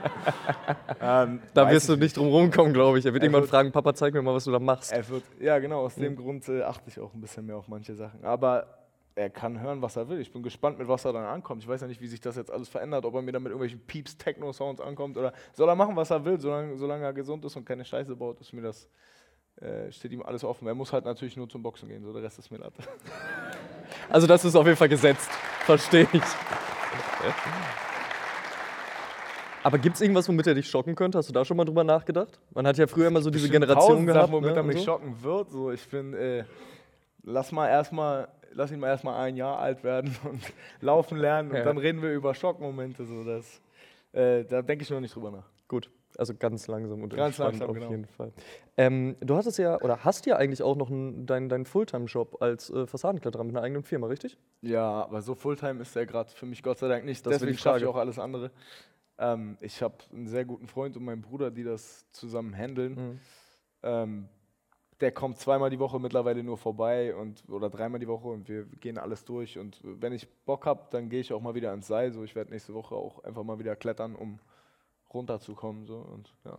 <laughs> ähm, Da wirst du ich nicht drum rumkommen, glaube ich. Er wird Er irgendwann wird- fragen, Papa, zeig mir mal, was du da machst. Er wird, ja, genau, aus dem Grund äh, achte ich auch ein bisschen mehr auf manche Sachen. Aber er kann hören, was er will. Ich bin gespannt, mit was er dann ankommt. Ich weiß ja nicht, wie sich das jetzt alles verändert, ob er mir dann mit irgendwelchen Pieps, Techno-Sounds ankommt oder soll er machen, was er will, solange, solange er gesund ist und keine Scheiße baut, ist mir das, äh, steht ihm alles offen. Er muss halt natürlich nur zum Boxen gehen, so der Rest ist mir Latte. <laughs> Also das ist auf jeden Fall gesetzt. Verstehe ich. Aber gibt es irgendwas, womit er dich schocken könnte? Hast du da schon mal drüber nachgedacht? Man hat ja früher immer so diese Generation gehabt. Sachen, womit ne, er mich so. schocken wird. So, ich bin, äh, lass mal erstmal, lass ihn mal erstmal ein Jahr alt werden <laughs> und laufen lernen und Ja. dann reden wir über Schockmomente. So, das, äh, da denke ich noch nicht drüber nach. Gut, also ganz langsam und Ganz entspannt langsam, auf genau. jeden Fall. Ähm, du hattest ja, oder hast ja eigentlich auch noch einen, deinen, deinen Fulltime-Job als äh, Fassadenkletterer mit einer eigenen Firma, richtig? Ja, aber so Fulltime ist er gerade für mich Gott sei Dank nicht. Das Deswegen schaffe ich auch alles andere. Ähm, ich habe einen sehr guten Freund und meinen Bruder, die das zusammen handeln. Mhm. Ähm, der kommt zweimal die Woche mittlerweile nur vorbei und oder dreimal die Woche und wir gehen alles durch. Und wenn ich Bock habe, dann gehe ich auch mal wieder ans Seil. So, ich werde nächste Woche auch einfach mal wieder klettern, um runterzukommen. So, und, ja.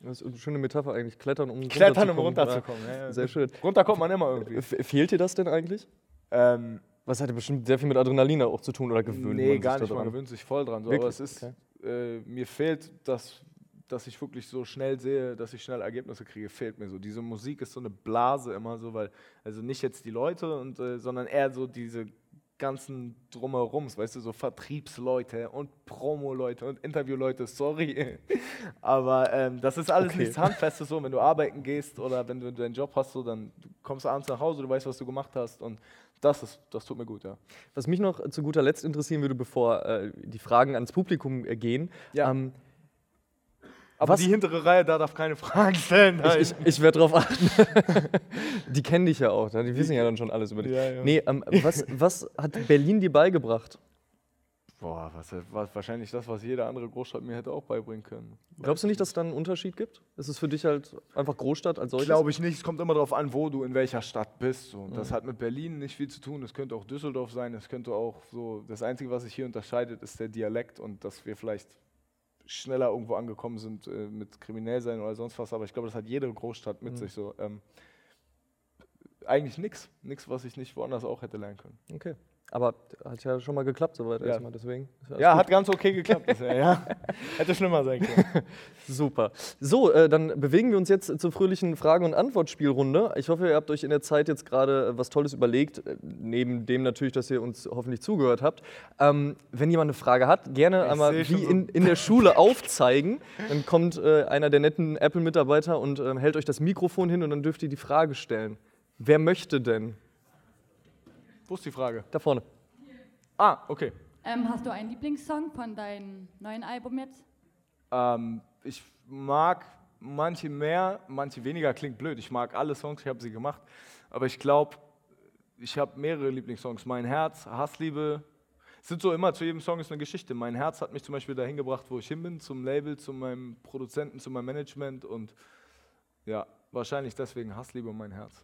Das ist eine schöne Metapher eigentlich, klettern um Klettern, um runterzukommen. runterzukommen. Ja, ja. Sehr schön. Runter kommt man immer irgendwie. F fehlt dir das denn eigentlich? Ähm, Was hat ja bestimmt sehr viel mit Adrenalin auch zu tun oder gewöhnt Nee, man gar sich nicht, man gewöhnt sich voll dran. So. Aber es ist, äh, mir fehlt das, dass ich wirklich so schnell sehe, dass ich schnell Ergebnisse kriege, fehlt mir so. Diese Musik ist so eine Blase immer so, weil, also nicht jetzt die Leute, und, äh, sondern eher so diese ganzen Drumherums, weißt du, so Vertriebsleute und Promo-Leute und Interviewleute, sorry. <laughs> Aber ähm, das ist alles Okay. nichts Handfestes so, wenn du arbeiten gehst oder wenn du deinen Job hast, so, dann kommst du abends nach Hause, du weißt, was du gemacht hast und das, ist, das tut mir gut, ja. Was mich noch zu guter Letzt interessieren würde, bevor äh, die Fragen ans Publikum äh, gehen. Ja. Ähm, Aber Was- die hintere Reihe, da darf keine Fragen stellen. Nein. ich ich, ich werde darauf achten. <laughs> die kennen dich ja auch, ne? die wissen ja dann schon alles über dich. Ja, ja. Nee, ähm, was, was hat Berlin dir beigebracht? Boah, was, was, wahrscheinlich das, was jede andere Großstadt mir hätte auch beibringen können. Glaubst du nicht, dass es da einen Unterschied gibt? Ist es für dich halt einfach Großstadt als solches? Glaube ich nicht. Es kommt immer darauf an, wo du in welcher Stadt bist. Und Das hat mit Berlin nicht viel zu tun. Es könnte auch Düsseldorf sein. Es könnte auch so. Das Einzige, was sich hier unterscheidet, ist der Dialekt und dass wir vielleicht schneller irgendwo angekommen sind äh, mit kriminell sein oder sonst was. Aber ich glaube, das hat jede Großstadt mit sich so. Ähm, eigentlich nichts. Nichts, was ich nicht woanders auch hätte lernen können. Okay. Aber hat ja schon mal geklappt, soweit Ja. erstmal. Deswegen. Ja, gut. hat ganz okay geklappt bisher, ja. <laughs> Hätte schlimmer sein können. <laughs> Super. So, äh, dann bewegen wir uns jetzt zur fröhlichen Frage- und Antwortspielrunde. Ich hoffe, ihr habt euch in der Zeit jetzt gerade äh, was Tolles überlegt, äh, neben dem natürlich, dass ihr uns hoffentlich zugehört habt. Ähm, wenn jemand eine Frage hat, gerne Ich einmal wie in, in der Schule aufzeigen. Dann kommt äh, einer der netten Apple-Mitarbeiter und ähm, hält euch das Mikrofon hin und dann dürft ihr die Frage stellen. Wer möchte denn? Wo ist die Frage? Da vorne. Ah, okay. Ähm, hast du einen Lieblingssong von deinem neuen Album jetzt? Ähm, ich mag manche mehr, manche weniger, klingt blöd. Ich mag alle Songs, ich habe sie gemacht. Aber ich glaube, ich habe mehrere Lieblingssongs. Mein Herz, Hassliebe. Es sind so immer, zu jedem Song ist eine Geschichte. Mein Herz hat mich zum Beispiel dahin gebracht, wo ich hin bin, zum Label, zu meinem Produzenten, zu meinem Management. Und ja, wahrscheinlich deswegen Hassliebe und mein Herz.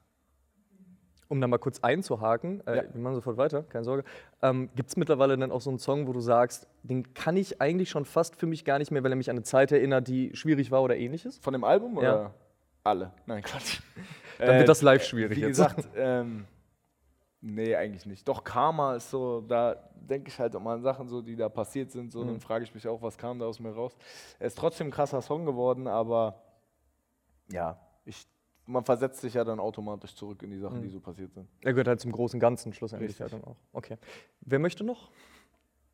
Um da mal kurz einzuhaken, äh, Ja. wir machen sofort weiter, keine Sorge. Ähm, Gibt es mittlerweile dann auch so einen Song, wo du sagst, den kann ich eigentlich schon fast für mich gar nicht mehr, weil er mich an eine Zeit erinnert, die schwierig war oder ähnliches? Von dem Album Ja. oder alle? Nein, Quatsch. <laughs> Dann Äh, wird das live schwierig Wie jetzt. gesagt, ähm, nee, eigentlich nicht. Doch Karma ist so, da denke ich halt immer an Sachen, so, die da passiert sind. So, Mhm. Dann frage ich mich auch, was kam da aus mir raus. Er ist trotzdem ein krasser Song geworden, aber ja, ich, man versetzt sich ja dann automatisch zurück in die Sachen, Mhm. die so passiert sind. Er gehört halt zum großen Ganzen schlussendlich ja dann auch. Okay. Wer möchte noch?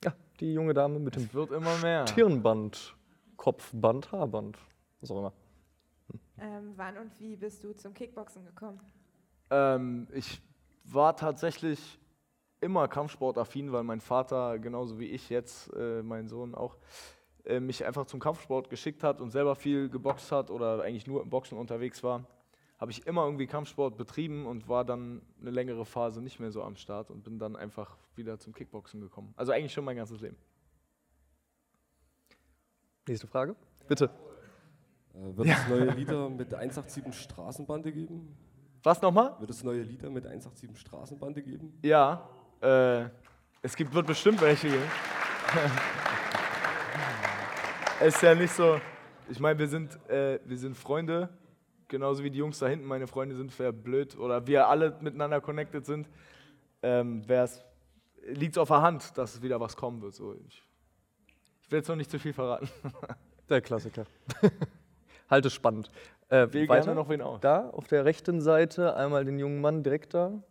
Ja, die junge Dame mit dem Es wird immer mehr. Tirnband, Kopfband, Haarband. Was auch immer. Ähm, wann und wie bist du zum Kickboxen gekommen? Ähm, ich war tatsächlich immer kampfsportaffin, weil mein Vater, genauso wie ich jetzt, äh, mein Sohn auch, äh, mich einfach zum Kampfsport geschickt hat und selber viel geboxt hat oder eigentlich nur im Boxen unterwegs war. Habe ich immer irgendwie Kampfsport betrieben und war dann eine längere Phase nicht mehr so am Start und bin dann einfach wieder zum Kickboxen gekommen. Also eigentlich schon mein ganzes Leben. Nächste Frage. Bitte. Äh, wird es neue Lieder mit 187 Straßenbande geben? Was nochmal? Wird es neue Lieder mit 187 Straßenbande geben? Ja, äh, es gibt, wird bestimmt welche geben. <laughs> Es ist ja nicht so. Ich meine, wir sind, äh, wir sind Freunde, genauso wie die Jungs da hinten meine Freunde sind, wäre blöd. Oder wir alle miteinander connected sind, ähm, liegt es auf der Hand, dass wieder was kommen wird. So, ich, ich will jetzt noch nicht zu viel verraten. <laughs> Der Klassiker. <laughs> halt es spannend. Äh, Wähl weiter gerne noch wen aus. Da auf der rechten Seite einmal den jungen Mann direkt da.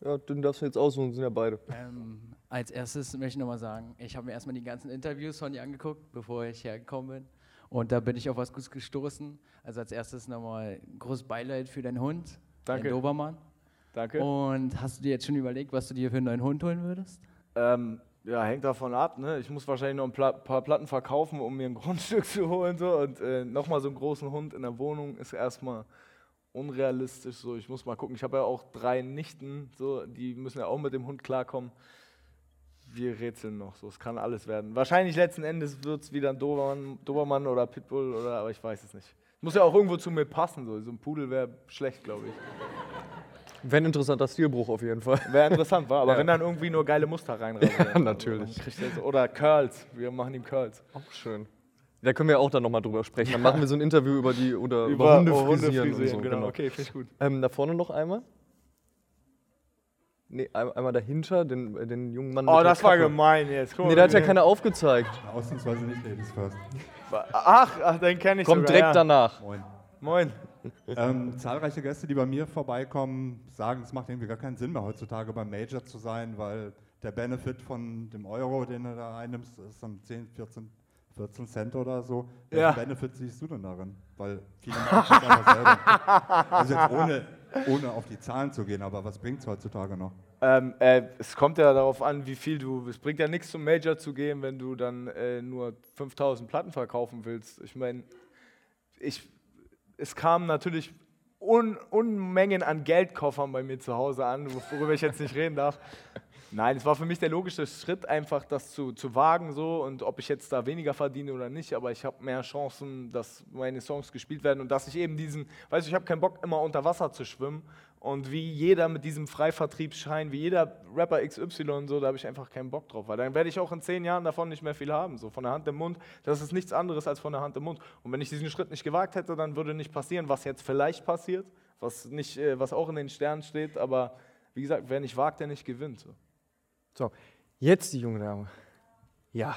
Ja, den darfst du jetzt aussuchen, sind ja beide. Ähm, als erstes möchte ich nochmal sagen, ich habe mir erstmal die ganzen Interviews von dir angeguckt, bevor ich hergekommen bin. Und da bin ich auf was Gutes gestoßen. Also als erstes nochmal großes Beileid für deinen Hund, Danke. den Dobermann. Danke. Und hast du dir jetzt schon überlegt, was du dir für einen neuen Hund holen würdest? Ähm, ja, hängt davon ab. Ne? Ich muss wahrscheinlich noch ein paar Platten verkaufen, um mir ein <laughs> Grundstück zu holen. So. Und äh, nochmal so einen großen Hund in der Wohnung ist erstmal unrealistisch. So. Ich muss mal gucken. Ich habe ja auch drei Nichten, so. die müssen ja auch mit dem Hund klarkommen. Wir rätseln noch. So. Es kann alles werden. Wahrscheinlich letzten Endes wird es wieder ein Dobermann, Dobermann oder Pitbull, oder, aber ich weiß es nicht. Muss ja auch irgendwo zu mir passen. So, so ein Pudel wäre schlecht, glaube ich. Wäre ein interessanter Stilbruch auf jeden Fall. Wäre interessant, war. Aber Ja. wenn dann irgendwie nur geile Muster reinrasieren. Ja, natürlich. dann kriegt er so- Oder Curls. Wir machen ihm Curls. Auch schön. Da können wir auch dann nochmal drüber sprechen. Dann machen wir so ein Interview über die oder über, Über Hunde oh, Hundefrisieren, so. genau. Okay, finde ich gut. Ähm, da vorne noch einmal. Nee, ein- einmal dahinter, den, den jungen Mann. Oh, mit der das war gemein jetzt. Guck Nee, mal, der hat ja keiner aufgezeigt. Ausnahmsweise nicht Ladies First. Ach, ach, den kenne ich Kommt sogar, direkt ja. danach. Moin. Moin. Ähm, zahlreiche Gäste, die bei mir vorbeikommen, sagen, es macht irgendwie gar keinen Sinn mehr heutzutage beim Major zu sein, weil der Benefit von dem Euro, den du da einnimmst, ist dann 10, 14, 14 Cent oder so. Welchen Ja. Benefit siehst du denn darin? Weil viele machen einfach selber. <laughs> Also jetzt ohne, ohne auf die Zahlen zu gehen, aber was bringt es heutzutage noch? Ähm, äh, es kommt ja darauf an, wie viel du. Es bringt ja nichts zum Major zu gehen, wenn du dann äh, nur 5000 Platten verkaufen willst. Ich meine, ich, es kamen natürlich Un Unmengen an Geldkoffern bei mir zu Hause an, worüber ich jetzt nicht reden darf. Nein, es war für mich der logische Schritt, einfach das zu, zu wagen so und ob ich jetzt da weniger verdiene oder nicht, aber ich habe mehr Chancen, dass meine Songs gespielt werden und dass ich eben diesen, weißt du, ich habe keinen Bock immer unter Wasser zu schwimmen und wie jeder mit diesem Freivertriebsschein, wie jeder Rapper XY und so, da habe ich einfach keinen Bock drauf, weil dann werde ich auch in zehn Jahren davon nicht mehr viel haben, so von der Hand im Mund, das ist nichts anderes als von der Hand im Mund und wenn ich diesen Schritt nicht gewagt hätte, dann würde nicht passieren, was jetzt vielleicht passiert, was, nicht, äh, was auch in den Sternen steht, aber wie gesagt, wer nicht wagt, der nicht gewinnt. So. So, jetzt die junge Dame. Ja,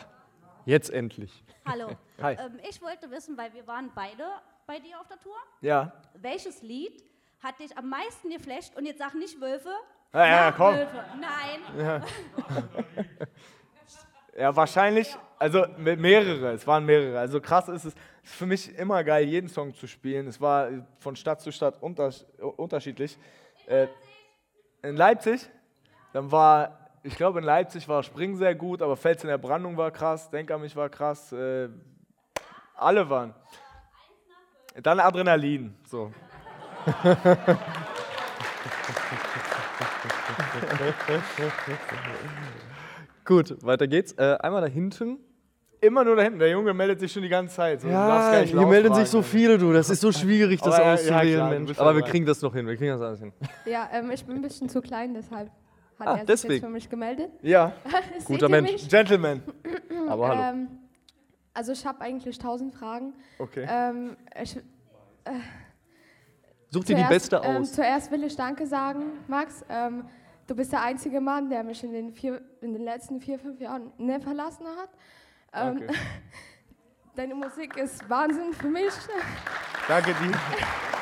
jetzt endlich. Hallo. <laughs> Hi. Ähm, ich wollte wissen, weil wir waren beide bei dir auf der Tour. Ja. Welches Lied hat dich am meisten geflasht? Und jetzt sag nicht Wölfe. Ja, ja, komm. Wölfe. Nein. Ja. <laughs> Ja, wahrscheinlich, also me- mehrere, es waren mehrere. Also krass ist es, es ist für mich immer geil, jeden Song zu spielen. Es war von Stadt zu Stadt unters- unterschiedlich. Äh, in Leipzig, dann war, ich glaube in Leipzig war Spring sehr gut, aber Fels in der Brandung war krass, Denk an mich war krass, äh, alle waren. Dann Adrenalin, so. <laughs> Gut, weiter geht's. Äh, einmal da hinten. Immer nur da hinten, der Junge meldet sich schon die ganze Zeit. So, Ja, hier melden sich so viele, du. Das ist so schwierig, <laughs> das Aber ja, ja, auszuwählen, klar, Mensch. Aber wir kriegen das noch hin, wir kriegen das alles hin. Ja, ähm, ich bin ein bisschen zu klein, deshalb hat Ah, er sich deswegen. jetzt für mich gemeldet. Ja, <laughs> guter Mensch. mich? Gentleman. <clears throat> Aber hallo. Ähm, also ich habe eigentlich tausend Fragen. Okay. Ähm, ich, äh, Such dir die zuerst- beste Ähm, aus. zuerst will ich Danke sagen, Max. Ähm, du bist der einzige Mann, der mich in den, vier, in den letzten vier, fünf Jahren nicht verlassen hat. Ähm, Danke. <laughs> deine Musik ist Wahnsinn für mich. Danke dir. <laughs>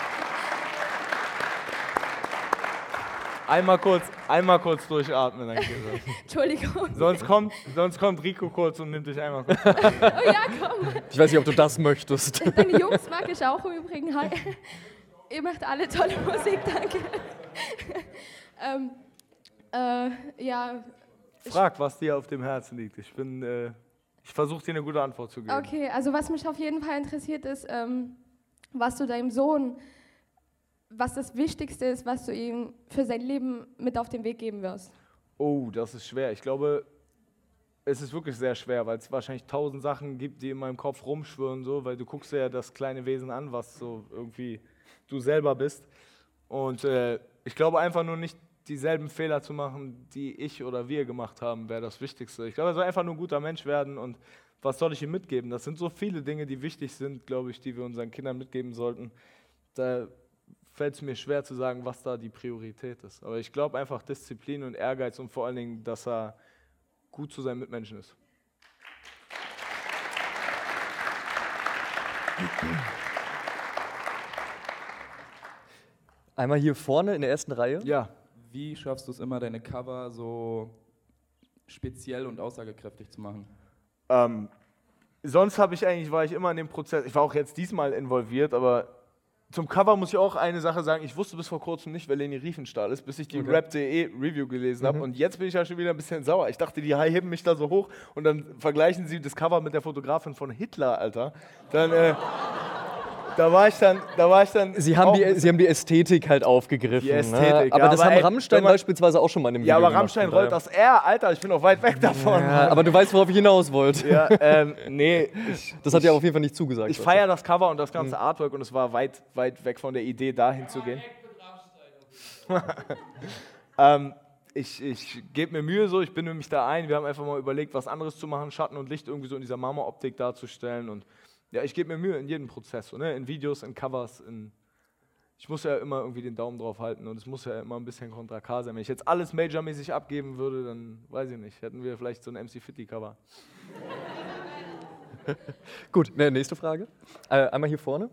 Einmal kurz, einmal kurz durchatmen, danke. <laughs> Entschuldigung. Sonst kommt, sonst kommt Rico kurz und nimmt dich einmal kurz. <laughs> Oh ja, komm. Ich weiß nicht, ob du das möchtest. Deine Jungs mag ich auch im Übrigen. Hi. Ihr macht alle tolle Musik, danke. ähm, äh, ja, Frag, was dir auf dem Herzen liegt. Ich bin, äh, ich versuche dir eine gute Antwort zu geben. okay, also was mich auf jeden Fall interessiert ist, ähm, was du deinem Sohn, was das Wichtigste ist, was du ihm für sein Leben mit auf den Weg geben wirst. Oh, das ist schwer. Ich glaube, es ist wirklich sehr schwer, weil es wahrscheinlich tausend Sachen gibt, die in meinem Kopf rumschwirren, so, weil du guckst ja das kleine Wesen an, was so irgendwie du selber bist. Und äh, ich glaube einfach nur nicht dieselben Fehler zu machen, die ich oder wir gemacht haben, wäre das Wichtigste. Ich glaube, er soll einfach nur ein guter Mensch werden und was soll ich ihm mitgeben? Das sind so viele Dinge, die wichtig sind, glaube ich, die wir unseren Kindern mitgeben sollten. Da fällt es mir schwer zu sagen, was da die Priorität ist. Aber ich glaube einfach Disziplin und Ehrgeiz und vor allen Dingen, dass er gut zu seinen Mitmenschen ist. Einmal hier vorne in der ersten Reihe. Ja. Wie schaffst du es immer, deine Cover so speziell und aussagekräftig zu machen? Ähm, sonst habe ich eigentlich, war ich immer in dem Prozess, ich war auch jetzt diesmal involviert, aber zum Cover muss ich auch eine Sache sagen. Ich wusste bis vor kurzem nicht, wer Leni Riefenstahl ist, bis ich die Okay. Rap.de Review gelesen habe. Mhm. Und jetzt bin ich ja schon wieder ein bisschen sauer. Ich dachte, die heben mich da so hoch und dann vergleichen sie das Cover mit der Fotografin von Hitler, Alter. Dann, äh, da war ich dann, da war ich dann. Sie haben, auch die, Sie haben die Ästhetik halt aufgegriffen. Die ne? Ästhetik, Aber ja, das aber haben ey, Rammstein man- beispielsweise auch schon mal in einem Ja, Video aber Rammstein rollt das R, Alter, ich bin noch weit weg davon. Ja, aber du weißt, worauf ich hinaus wollte. Ja, ähm, nee. Ich, <laughs> Das hat ja auf jeden Fall nicht zugesagt. Ich feiere das Cover und das ganze Artwork und es war weit, weit weg von der Idee, dahin zu gehen. <laughs> ähm, ich ich gebe mir Mühe so, ich bin nämlich da ein. Wir haben einfach mal überlegt, was anderes zu machen, Schatten und Licht irgendwie so in dieser Marmoroptik darzustellen. Und ja, ich gebe mir Mühe in jedem Prozess, so, ne? in Videos, in Covers, in. Ich muss ja immer irgendwie den Daumen drauf halten und es muss ja immer ein bisschen kontra K sein. Wenn ich jetzt alles majormäßig abgeben würde, dann weiß ich nicht, hätten wir vielleicht so ein MC Fitty Cover. <laughs> Gut, ne, nächste Frage. Äh, einmal hier vorne.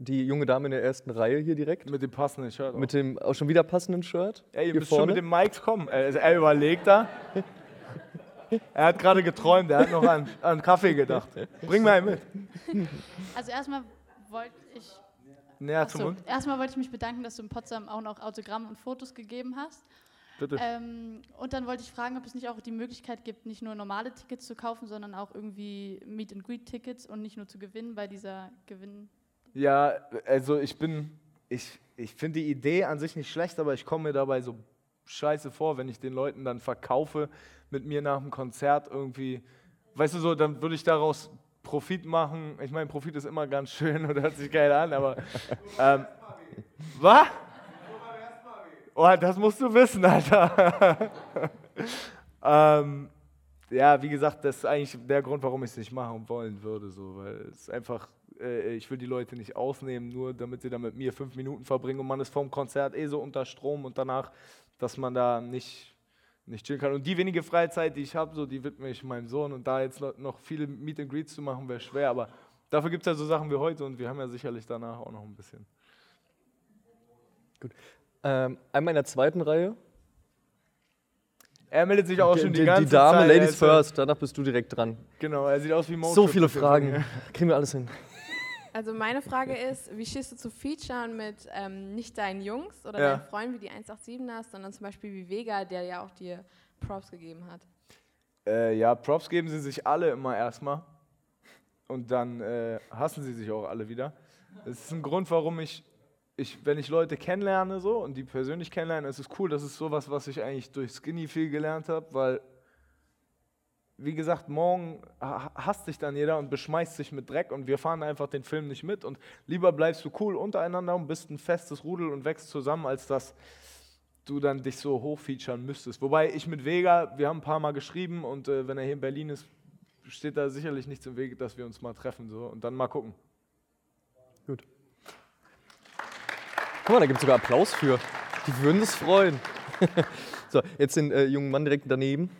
Die junge Dame in der ersten Reihe hier direkt. Mit dem passenden Shirt. auch. Mit dem auch schon wieder passenden Shirt. Ey, ihr hier müsst schon vorne. mit dem Mike kommen. Also er überlegt da. <laughs> Er hat gerade geträumt, er hat noch an, an Kaffee gedacht. Bring mal mit. Also erstmal wollte ich. Näher Ach zum so, Mund. Erstmal wollte ich mich bedanken, dass du in Potsdam auch noch Autogramme und Fotos gegeben hast. Bitte. Ähm, und dann wollte ich fragen, ob es nicht auch die Möglichkeit gibt, nicht nur normale Tickets zu kaufen, sondern auch irgendwie Meet and Greet Tickets und nicht nur zu gewinnen bei dieser Gewinn. Ja, also ich bin, ich, ich finde die Idee an sich nicht schlecht, aber ich komme mir dabei so scheiße vor, wenn ich den Leuten dann verkaufe, mit mir nach dem Konzert irgendwie, weißt du so, dann würde ich daraus Profit machen. Ich meine, Profit ist immer ganz schön <laughs> und hört sich geil an, aber <laughs> ähm, was? Oh, das musst du wissen, Alter. <laughs> ähm, ja, wie gesagt, das ist eigentlich der Grund, warum ich es nicht machen wollen würde, so, weil es einfach, äh, ich will die Leute nicht ausnehmen, nur damit sie da mit mir fünf Minuten verbringen und man ist vom Konzert eh so unter Strom und danach, dass man da nicht, nicht chillen kann. Und die wenige Freizeit, die ich habe, so, die widme ich meinem Sohn und da jetzt noch- viele Meet and Greets zu machen, wäre schwer, aber dafür gibt es ja so Sachen wie heute und wir haben ja sicherlich danach auch noch ein bisschen. Ähm, einmal in der zweiten Reihe. Er meldet sich auch schon die, die, ganze die Dame, Zeit. Ladies ja- first, danach bist du direkt dran. Genau, er sieht aus wie Mo So viele Fragen. Kriegen wir alles hin. <laughs> Also meine Frage ist, wie stehst du zu Featuren mit ähm, nicht deinen Jungs oder Ja. deinen Freunden wie die 187ers, sondern zum Beispiel wie Vega, der ja auch dir Props gegeben hat? Äh, ja, Props geben sie sich alle immer erstmal. Und dann äh, hassen sie sich auch alle wieder. Das ist ein Grund, warum ich, ich, wenn ich Leute kennenlerne so und die persönlich kennenlerne, ist es cool. Das ist sowas, was ich eigentlich durch Skinny viel gelernt habe, weil, wie gesagt, morgen ha- hasst sich dann jeder und beschmeißt sich mit Dreck und wir fahren einfach den Film nicht mit. Und lieber bleibst du cool untereinander und bist ein festes Rudel und wächst zusammen, als dass du dann dich so hochfeaturen müsstest. Wobei ich mit Vega, wir haben ein paar Mal geschrieben und äh, wenn er hier in Berlin ist, steht da sicherlich nichts im Wege, dass wir uns mal treffen so und dann mal gucken. Gut. Guck mal, da gibt es sogar Applaus für. Die würden es freuen. <laughs> so, jetzt den äh, jungen Mann direkt daneben.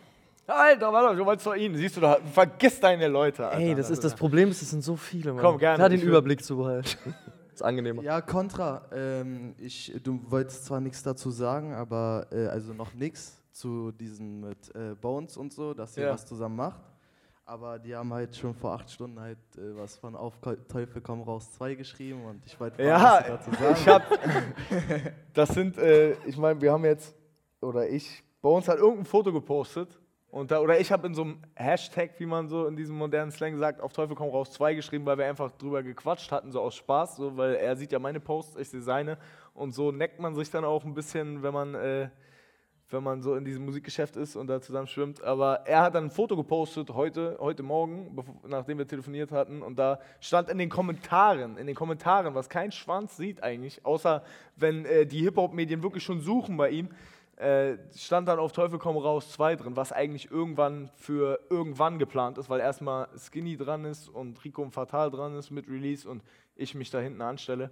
Alter, warte, du wolltest doch ihn. Siehst du doch, vergiss deine Leute. Alter. Ey, das ist das Problem, es sind so viele, Mann. Komm, gerne. Da den Überblick zu behalten. <laughs> ist angenehmer. Ja, Contra. Ähm, ich, du wolltest zwar nichts dazu sagen, aber äh, also noch nichts zu diesem mit äh, Bones und so, dass ihr Ja. was zusammen macht. Aber die haben halt schon vor acht Stunden halt äh, was von Auf Teufel komm raus 2 geschrieben und ich wollte Ja, was dazu sagen ich hab, das sind, äh, ich meine, wir haben jetzt, oder ich, bei uns hat irgendein Foto gepostet und da, oder ich habe in so einem Hashtag, wie man so in diesem modernen Slang sagt, auf Teufel komm raus 2 geschrieben, weil wir einfach drüber gequatscht hatten, so aus Spaß, so, weil er sieht ja meine Posts, ich sehe seine und so neckt man sich dann auch ein bisschen, wenn man, äh, wenn man so in diesem Musikgeschäft ist und da zusammen schwimmt. Aber er hat dann ein Foto gepostet heute, heute Morgen, nachdem wir telefoniert hatten. Und da stand in den Kommentaren, in den Kommentaren, was kein Schwanz sieht eigentlich, außer wenn äh, die Hip-Hop-Medien wirklich schon suchen bei ihm, äh, stand dann auf Teufel komm raus 2 drin, was eigentlich irgendwann für irgendwann geplant ist, weil erstmal Skinny dran ist und Rico und Fatal dran ist mit Release und ich mich da hinten anstelle.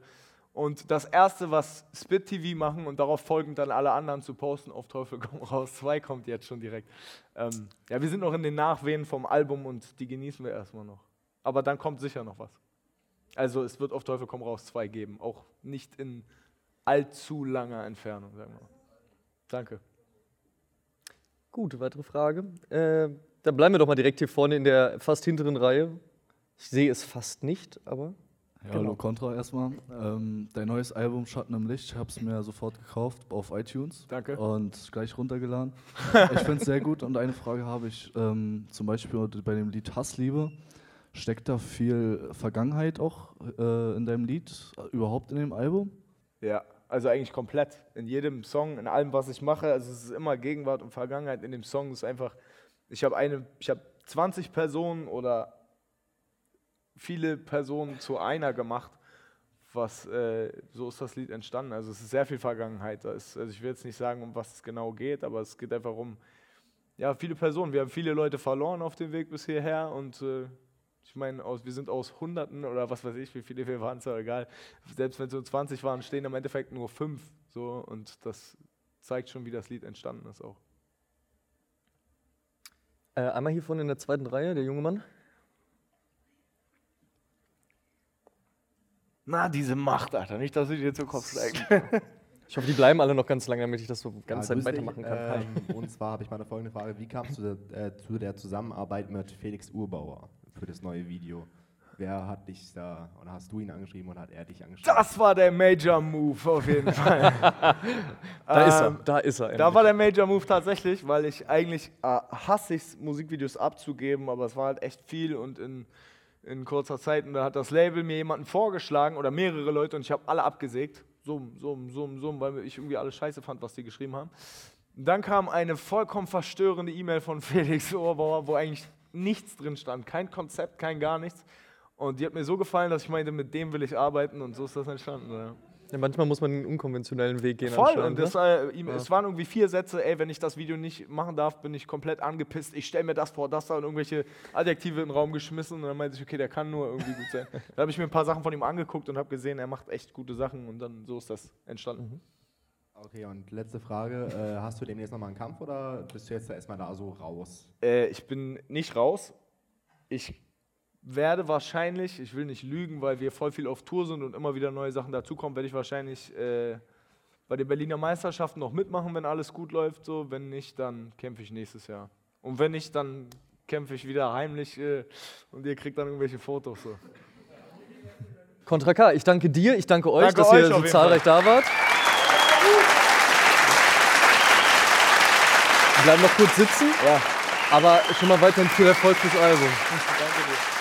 Und das erste, was Spit TV machen und darauf folgend dann alle anderen zu posten, auf Teufel komm raus 2 kommt jetzt schon direkt. Ähm, ja, wir sind noch in den Nachwehen vom Album und die genießen wir erstmal noch. Aber dann kommt sicher noch was. Also es wird auf Teufel komm raus 2 geben, auch nicht in allzu langer Entfernung, sagen wir mal. Danke. Gut, weitere Frage. Äh, dann bleiben wir doch mal direkt hier vorne in der fast hinteren Reihe. Ich sehe es fast nicht, aber. Ja, genau. hallo Contra erstmal. Ähm, dein neues Album Schatten im Licht, ich habe es mir sofort gekauft auf iTunes. Danke. Und gleich runtergeladen. <laughs> ich finde es sehr gut und eine Frage habe ich ähm, zum Beispiel bei dem Lied Hassliebe. Steckt da viel Vergangenheit auch äh, in deinem Lied, äh, überhaupt in dem Album? Ja, also eigentlich komplett. In jedem Song, in allem, was ich mache, also es ist immer Gegenwart und Vergangenheit in dem Song. Es ist einfach, ich habe eine, ich habe 20 Personen oder viele Personen zu einer gemacht. Was, äh, so ist das Lied entstanden. Also es ist sehr viel Vergangenheit. Ist, also ich will jetzt nicht sagen, um was es genau geht, aber es geht einfach um ja, viele Personen. Wir haben viele Leute verloren auf dem Weg bis hierher und äh, ich meine, aus, wir sind aus Hunderten oder was weiß ich, wie viele wir waren, ist ja egal. Selbst wenn es so 20 waren, stehen im Endeffekt nur fünf. So, und das zeigt schon, wie das Lied entstanden ist auch. Äh, einmal hier vorne in der zweiten Reihe, der junge Mann. Na, diese Macht, Alter. Nicht, dass sie dir zu Kopf steigen. <laughs> Ich hoffe, die bleiben alle noch ganz lange, damit ich das so Ja, ganz Zeit grüß dich. weitermachen kann. Ähm, und zwar habe ich mal eine folgende Frage. Wie kamst du äh, zu der Zusammenarbeit mit Felix Urbauer für das neue Video? Wer hat dich da, oder hast du ihn angeschrieben oder hat er dich angeschrieben? Das war der Major Move auf jeden <laughs> Fall. <laughs> Da ist er, Ähm, da ist er Da endlich. war der Major Move tatsächlich, weil ich eigentlich äh, hasse ich Musikvideos abzugeben, aber es war halt echt viel und in, in kurzer Zeit. Und da hat das Label mir jemanden vorgeschlagen oder mehrere Leute und ich habe alle abgesägt. Summ, summ, summ, summ, weil ich irgendwie alles scheiße fand, was die geschrieben haben. Und dann kam eine vollkommen verstörende E-Mail von <laughs> Felix Oberbauer, wo eigentlich nichts drin stand. Kein Konzept, kein gar nichts. Und die hat mir so gefallen, dass ich meinte, mit dem will ich arbeiten und so ist das entstanden. Ja. Ja, manchmal muss man den unkonventionellen Weg gehen. Voll, und das, ne? äh, ihm, Ja. es waren irgendwie vier Sätze, ey, wenn ich das Video nicht machen darf, bin ich komplett angepisst. Ich stelle mir das vor, das da und irgendwelche Adjektive in den Raum geschmissen und dann meinte ich, okay, der kann nur irgendwie gut sein. <laughs> da habe ich mir ein paar Sachen von ihm angeguckt und habe gesehen, er macht echt gute Sachen und dann so ist das entstanden. Okay, und letzte Frage. Äh, hast du demnächst nochmal einen Kampf oder bist du jetzt da erstmal da so raus? Äh, ich bin nicht raus. Ich werde wahrscheinlich, ich will nicht lügen, weil wir voll viel auf Tour sind und immer wieder neue Sachen dazukommen, werde ich wahrscheinlich äh, bei den Berliner Meisterschaften noch mitmachen, wenn alles gut läuft. So. Wenn nicht, dann kämpfe ich nächstes Jahr. Und wenn nicht, dann kämpfe ich wieder heimlich äh, und ihr kriegt dann irgendwelche Fotos. So. Contra K, ich danke dir, ich danke euch, Danke dass euch ihr so zahlreich Fall. da wart. Bleiben noch kurz sitzen, aber schon mal weiterhin viel Erfolg fürs Album. Danke dir.